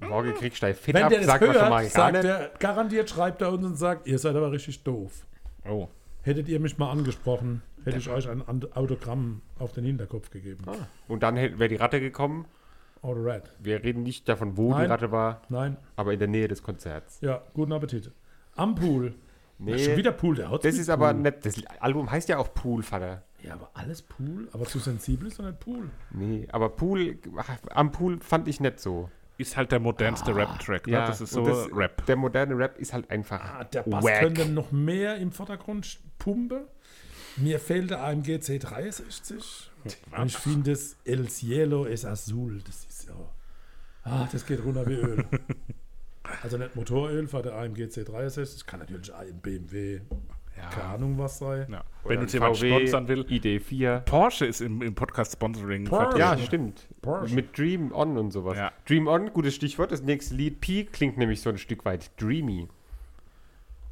Morgen kriegst du dein Fett Wenn ab, der das sagt man schon mal hört, gar sagt nicht. er, garantiert schreibt er uns und sagt, ihr seid aber richtig doof. Oh. Hättet ihr mich mal angesprochen, hätte ich euch ein Autogramm auf den Hinterkopf gegeben. Ah. Und dann wäre die Ratte gekommen. All right. Wir reden nicht davon, wo die Nein. Ratte war, Nein, aber in der Nähe des Konzerts. ja, guten Appetit. Am Pool. Nee, Schon wieder Pool, der hat das ist aber nicht. Das Album heißt ja auch Pool, Vater. Ja, aber alles Pool, aber zu sensibel ist doch nicht Pool. Nee, aber Pool, am Pool fand ich nicht so. Ist halt der modernste Rap-Track, ne? ja, Das ist so das- Rap. Der moderne Rap ist halt einfach. Ah, der Bass wack. könnte noch mehr im Vordergrund pumpen. Mir fehlt der AMG C63. Und ich finde das El Cielo es Azul. Das ist ja. Ah, das geht runter wie Öl. Also nicht Motoröl für der AMG C63. Kann natürlich ein BMW, keine Ja. Ahnung was sein. ja. Wenn uns jemand sponsern will. ID4. Porsche ist im, im Podcast-Sponsoring Porsche. Ja, vertreten. stimmt. Porsche. Mit Dream On und sowas. Ja. Dream On, gutes Stichwort. Das nächste Lied, Peak, klingt nämlich so ein Stück weit dreamy.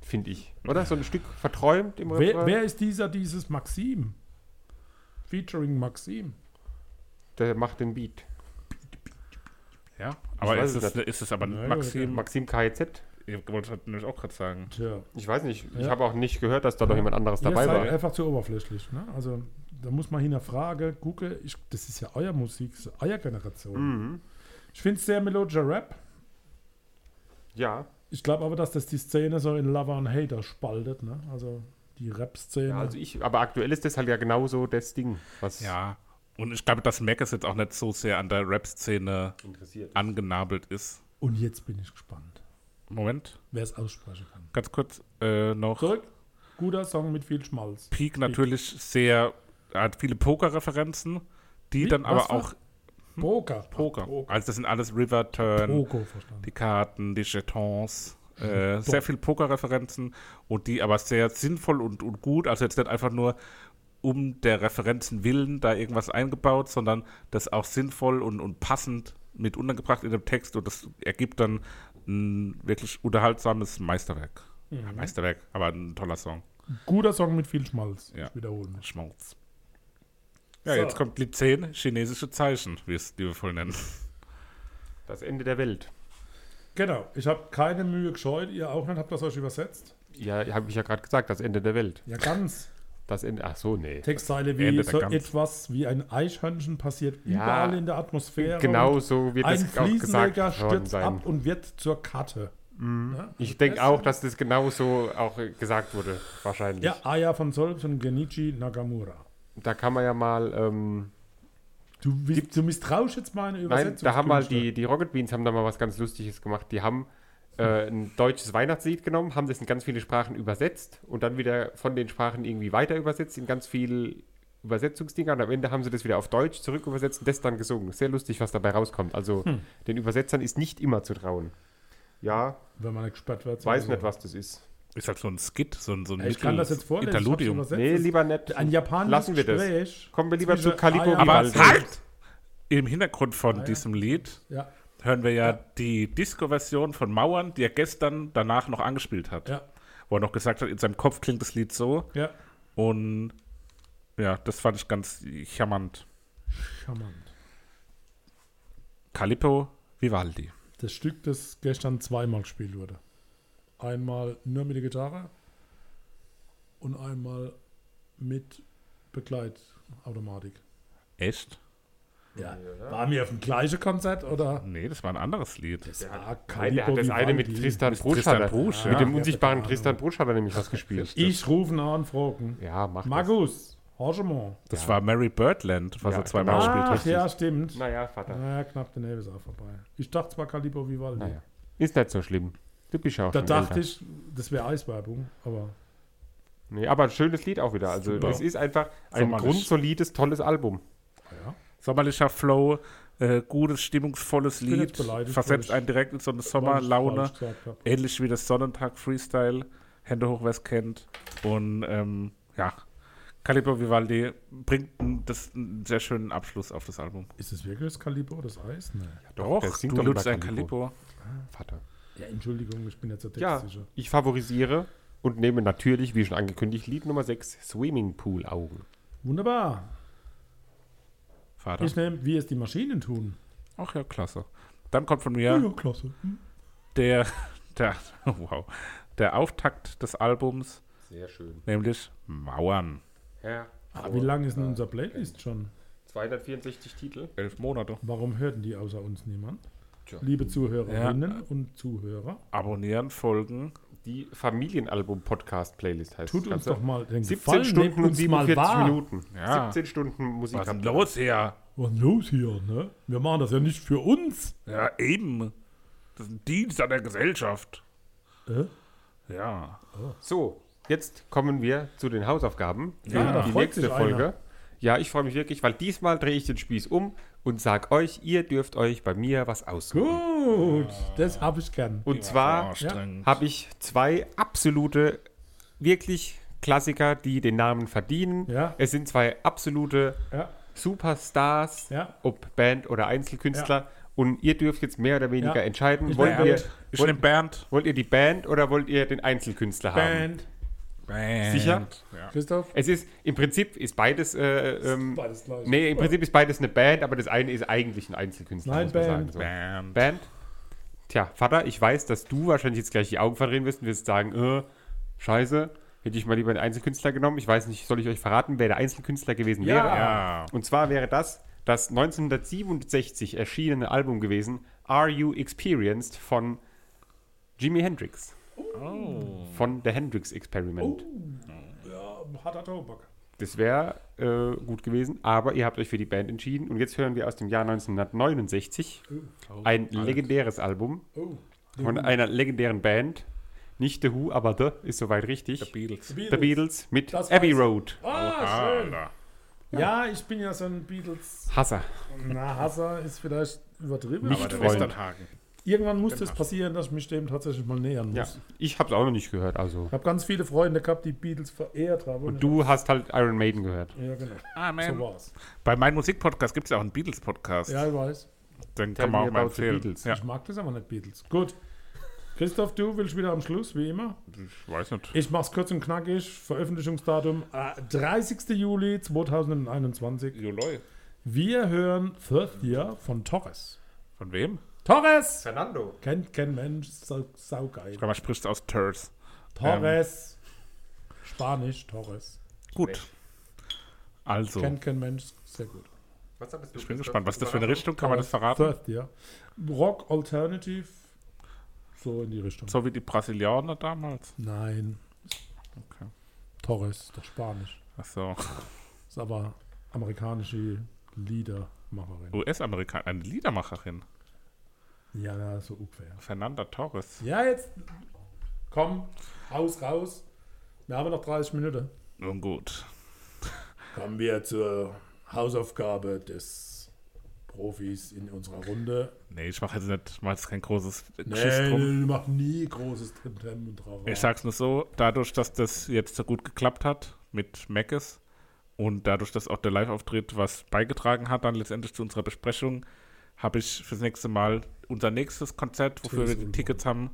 Finde ich. Oder? So ein Stück verträumt im Wer, wer ist dieser, dieses Maxim? Featuring Maxim. Der macht den Beat. Ja, aber ist es ist es aber Nein, Maxim? Maxim KIZ. Ich wollte das nämlich auch gerade sagen. Tja. Ich weiß nicht. Ich Ja. habe auch nicht gehört, dass da noch jemand anderes Ihr dabei seid war. einfach zu oberflächlich. Ne? Also da muss man hinterfragen, gucke, ich, das ist ja euer Musik, das ist euer Generation. Mhm. Ich finde es sehr melodischer Rap. Ja. Ich glaube aber, dass das die Szene so in Lover und Hater spaltet, ne? Also die Rap-Szene. ja also ich, aber aktuell ist das halt ja genauso das Ding, was Ja. Und ich glaube, dass Mac jetzt auch nicht so sehr an der Rap-Szene interessiert. angenabelt ist. und jetzt bin ich gespannt, Moment, wer es aussprechen kann. ganz kurz äh, noch. Zurück. Guter Song mit viel Schmalz. Peak natürlich sehr, er hat viele Poker-Referenzen, die Wie? dann aber Was auch Poker. Poker. Poker. Also das sind alles River Turn, Poker die Karten, die Jetons, äh, sehr viel Poker-Referenzen und die aber sehr sinnvoll und, und gut, also jetzt nicht einfach nur um der Referenzen willen da irgendwas eingebaut, sondern das auch sinnvoll und, und passend mit untergebracht in dem Text und das ergibt dann ein wirklich unterhaltsames Meisterwerk. Ja, Meisterwerk, aber ein toller Song. Guter Song mit viel Schmalz. Ja. Ich wiederhole mich. Schmalz. Ja, So. jetzt kommt Lied 10, chinesische Zeichen, wie es liebevoll nennen. Das Ende der Welt. Genau. Ich habe keine Mühe gescheut. Ihr auch nicht. Habt das euch übersetzt? Ja, habe ich ja gerade gesagt, das Ende der Welt. Ja, ganz. Das Ende. Ach so, nee. Textzeile wie so etwas wie ein Eichhörnchen passiert Ja, überall in der Atmosphäre. Genau so wird Ein das auch gesagt worden stürzt sein. ab und wird zur Karte. Ja, Ich also denke das- auch, dass das genau so auch gesagt wurde, wahrscheinlich. Ja, Aya von Solms und Genichi Nagamura. Da kann man ja mal, ähm, Du, wie, du misstrauisch jetzt meine nein, Übersetzung. da haben mal die, die Rocket Beans haben da mal was ganz Lustiges gemacht. Die haben äh, ein deutsches Weihnachtslied genommen, haben das in ganz viele Sprachen übersetzt und dann wieder von den Sprachen irgendwie weiter übersetzt in ganz viel Übersetzungsdinger und am Ende haben sie das wieder auf Deutsch zurück übersetzt und das dann gesungen. Sehr lustig, was dabei rauskommt. Also Hm. den Übersetzern ist nicht immer zu trauen. Ja, Wenn man gesperrt wird. weiß sowieso. nicht, was das ist. Ist halt so ein Skit, so ein, so ein Ich kann das jetzt vorlesen. Interludium. Nee, lieber nicht. Ein japanisches Lassen wir das. Gespräch. Kommen wir lieber zu Calico Aber Vivaldi. halt! Im Hintergrund von Ah, ja. diesem Lied Ja, hören wir ja, die Disco-Version von Mauern, die er gestern danach noch angespielt hat. ja, Wo er noch gesagt hat, in seinem Kopf klingt das Lied so. ja. Und ja, das fand ich ganz charmant. Charmant. Calippo Vivaldi. Das Stück, das gestern zweimal gespielt wurde. Einmal nur mit der Gitarre und einmal mit Begleitautomatik. Echt? Ja. Waren wir auf dem gleichen Konzert oder? Nee, das war ein anderes Lied. Das war Nein, der hat das eine mit Tristan Mit Brusch. Mit dem unsichtbaren Tristan. Brusch hat er nämlich was gespielt. Ich rufe an, fragen. Ja, mach das. Magus, Horgemont. Das Ja. war Mary Birdland, was Ja, er zweimal genau. gespielt Ach, hat. ja, stimmt. Naja, Vater. Naja, knapp der ist auch vorbei. Ich dachte zwar Calibo Vivaldi. Naja. Ist nicht so schlimm. Du bist ja auch Da schon dachte älter. ich, das wäre Eiswerbung, aber Nee, aber ein schönes Lied auch wieder. Also Super. es ist einfach ein Sommerlich. grundsolides, tolles Album. ja. Sommerlicher Flow, äh, gutes, stimmungsvolles Lied, versetzt einen direkt in so eine Sommerlaune. Ähnlich wie das Sonnentag Freestyle, Hände hoch, wer es kennt. Und ähm, ja, Calippo Vivaldi bringt n- das einen sehr schönen Abschluss auf das Album. Ist es wirklich das Calibo, das Eis? Nee. Doch, der singt du doch nutzt ein Calippo. Calippo. Vater. Ja, Entschuldigung, ich bin jetzt so Ja, textsicher. ich favorisiere und nehme natürlich, wie schon angekündigt, Lied Nummer 6, Swimmingpool Augen. Wunderbar. Vater. Ich nehme, wie es die Maschinen tun. Ach ja, klasse. Dann kommt von mir klasse. der, der, wow, der Auftakt des Albums, Sehr schön. nämlich Mauern. Ja. Ah, wie lang ist denn unser Playlist schon? 264 Titel. Elf Monate. Warum hörten die außer uns niemand? Tja. Liebe Zuhörerinnen und Zuhörer, Abonnieren, folgen. Die Familienalbum-Podcast-Playlist heißt tut uns doch mal den 17 Gefallen, Stunden und uns mal 47 wahr. Minuten. Ja. 17 Stunden Musik. Was ist los hier? Was ist los hier, ne? Wir machen das ja nicht für uns. Ja, eben. Das ist ein Dienst an der Gesellschaft. Äh? Ja. So, jetzt kommen wir zu den Hausaufgaben für Ja, da die nächste Folge. einer. Ja, ich freue mich wirklich, weil diesmal drehe ich den Spieß um und sag euch, ihr dürft euch bei mir was aussuchen. Gut, das habe ich gern. Und zwar Anstrengend. habe ich zwei absolute, wirklich Klassiker, die den Namen verdienen. Ja. Es sind zwei absolute Ja, Superstars, ja. ob Band oder Einzelkünstler. Und ihr dürft jetzt mehr oder weniger Ja. entscheiden, wollt ihr, Bernd. wollt ihr die Band oder wollt ihr den Einzelkünstler haben? Band. Bernd. Sicher? Ja. Christoph? Es ist, im Prinzip ist beides, äh, ähm, Beides gleich. nee, im Prinzip ist beides eine Band, aber das eine ist eigentlich ein Einzelkünstler, Nein, muss man Band. sagen. So. Bernd. Band. Tja, Vater, ich weiß, dass du wahrscheinlich jetzt gleich die Augen verdrehen wirst und wirst sagen, äh, scheiße, hätte ich mal lieber einen Einzelkünstler genommen. Ich weiß nicht, soll ich euch verraten, wer der Einzelkünstler gewesen Ja. wäre? Ja. Und zwar wäre das das 1967 erschienene Album gewesen, Are You Experienced von Jimi Hendrix. Von The Hendrix Experiment. Ja, harter Tobak. Das wäre äh, gut gewesen, aber ihr habt euch für die Band entschieden und jetzt hören wir aus dem Jahr 1969 ein legendäres Album Oh. von einer legendären Band. Nicht The Who, aber The ist soweit richtig. The Beatles. The The Beatles mit Das Abbey. Road. Ah, schön. Alter. Ja, ich bin ja so ein Beatles. Hasser. Na, Hasser ist vielleicht übertrieben. Nicht Aber der. Westernhagen. Irgendwann muss das passieren, dass ich mich dem tatsächlich mal nähern muss. Ja, ich habe es auch noch nicht gehört. Also. Ich habe ganz viele Freunde gehabt, die Beatles verehrt haben. Und du hast halt Iron Maiden gehört. Ja, genau. Ah, So man. war's. Bei meinem Musikpodcast gibt es ja auch einen Beatles-Podcast. Ja, ich weiß. Den Tell kann man auch mal erzählen. Beatles. Ja. Ich mag das aber nicht, Beatles. Gut. Christoph, du willst wieder am Schluss, wie immer. Ich weiß nicht. Ich mach's kurz und knackig. Veröffentlichungsdatum äh, 30. Juli 2021. Joloi. Wir hören Third Year von Torres. Von wem? Torres! Fernando. Kennt kein Mensch, sau, saugeil. Ich glaube, man spricht aus Turs. Torres. Spanisch, Torres. Gut. Also, Kennt kein Mensch, sehr gut. ich bin gespannt. Was ist das für eine Richtung? Kann man das verraten? Third Year. Rock Alternative. So in die Richtung. So wie die Brasilianer damals? Nein. Okay. Torres, doch Spanisch. Achso. Ist aber amerikanische Liedermacherin. US-Amerikaner. Eine Liedermacherin. Ja, so ungefähr. Fernanda Torres. Ja, jetzt komm, Haus raus. Wir haben noch 30 Minuten. Nun gut. Kommen wir zur Hausaufgabe des Profis in unserer Runde. Nee, ich mache jetzt nicht, mach jetzt kein großes Nee, Geschiss drum. nee, mach nie großes Temtem und Trara. Ich sag's nur so, dadurch, dass das jetzt so gut geklappt hat mit Mackes und dadurch, dass auch der Live-Auftritt was beigetragen hat, dann letztendlich zu unserer Besprechung, habe ich fürs nächste Mal unser nächstes Konzert, wofür wir die. Tickets haben.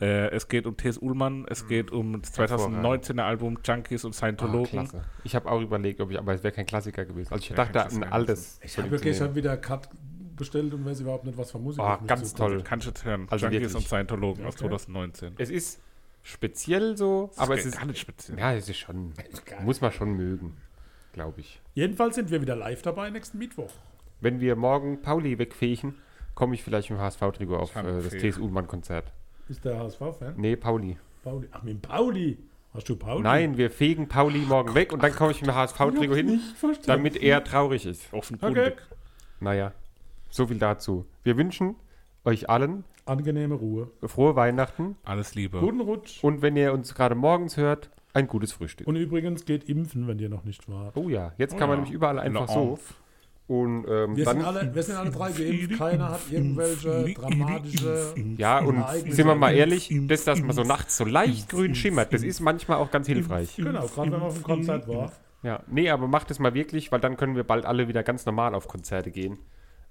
Äh, es geht um T.S. Ullmann, es geht um das 2019er Album Junkies und Ah, Scientologen. klasse. Ich habe auch überlegt, ob ich, aber es wäre kein Klassiker gewesen. Also ich dachte, Klassiker altes. Ich habe wirklich schon wieder Cut bestellt und weiß überhaupt nicht, was für Musik Ah, auf mich ganz zukommt. toll. Kann ich jetzt hören. Also Junkies wirklich. und Scientologen aus Okay. 2019. Es ist speziell so, aber es ist. gar nicht speziell. Ja, es ist schon. geil. Muss man schon mögen, glaube ich. Jedenfalls sind wir wieder live dabei nächsten Mittwoch. Wenn wir morgen Pauli wegfegen, komme ich vielleicht mit dem HSV-Trikot auf äh, das Handfee. TS Ullmann-Konzert. Ist der HSV-Fan? Nee, Pauli. Pauli. Ach, mit dem Pauli. Hast du Pauli? Nein, wir fegen Pauli morgen weg und dann komme ich mit dem HSV-Trikot hin, damit er traurig ist. Offenkundig. Naja, so viel dazu. Wir wünschen euch allen Angenehme Ruhe. frohe Weihnachten Alles Liebe. Guten Rutsch. und wenn ihr uns gerade morgens hört, ein gutes Frühstück. Und übrigens geht impfen, wenn ihr noch nicht wart. oh ja, jetzt Oh kann man ja. nämlich überall einfach so. Und ähm, Wir sind, dann, alle, wir sind alle drei geimpft. Keiner hat irgendwelche dramatische. ja, und Ereignisse. sind wir mal ehrlich, das, dass man so nachts so leicht grün schimmert, das ist manchmal auch ganz hilfreich. Genau, gerade wenn man auf dem Konzert war. Ja, nee, aber macht es mal wirklich, weil dann können wir bald alle wieder ganz normal auf Konzerte gehen,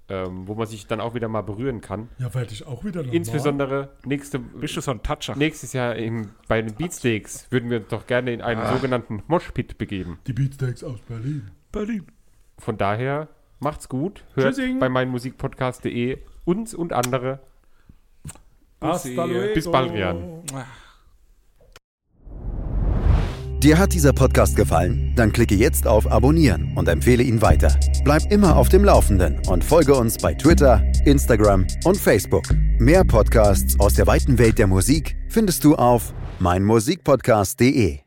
ähm, wo man sich dann auch wieder mal berühren kann. Ja, werde ich auch wieder normal. Insbesondere nächste, Bist du so ein Toucher? nächstes Jahr im, bei den Beatsteaks würden wir uns doch gerne in einen sogenannten Moshpit begeben. Die Beatsteaks aus Berlin. Berlin. Von daher, macht's gut, hört Tschüssing. bei meinmusikpodcast.de uns und andere. Hasta luego. Bis bald, Rian. Dir hat dieser Podcast gefallen? Dann klicke jetzt auf Abonnieren und empfehle ihn weiter. Bleib immer auf dem Laufenden und folge uns bei Twitter, Instagram und Facebook. Mehr Podcasts aus der weiten Welt der Musik findest du auf meinmusikpodcast.de.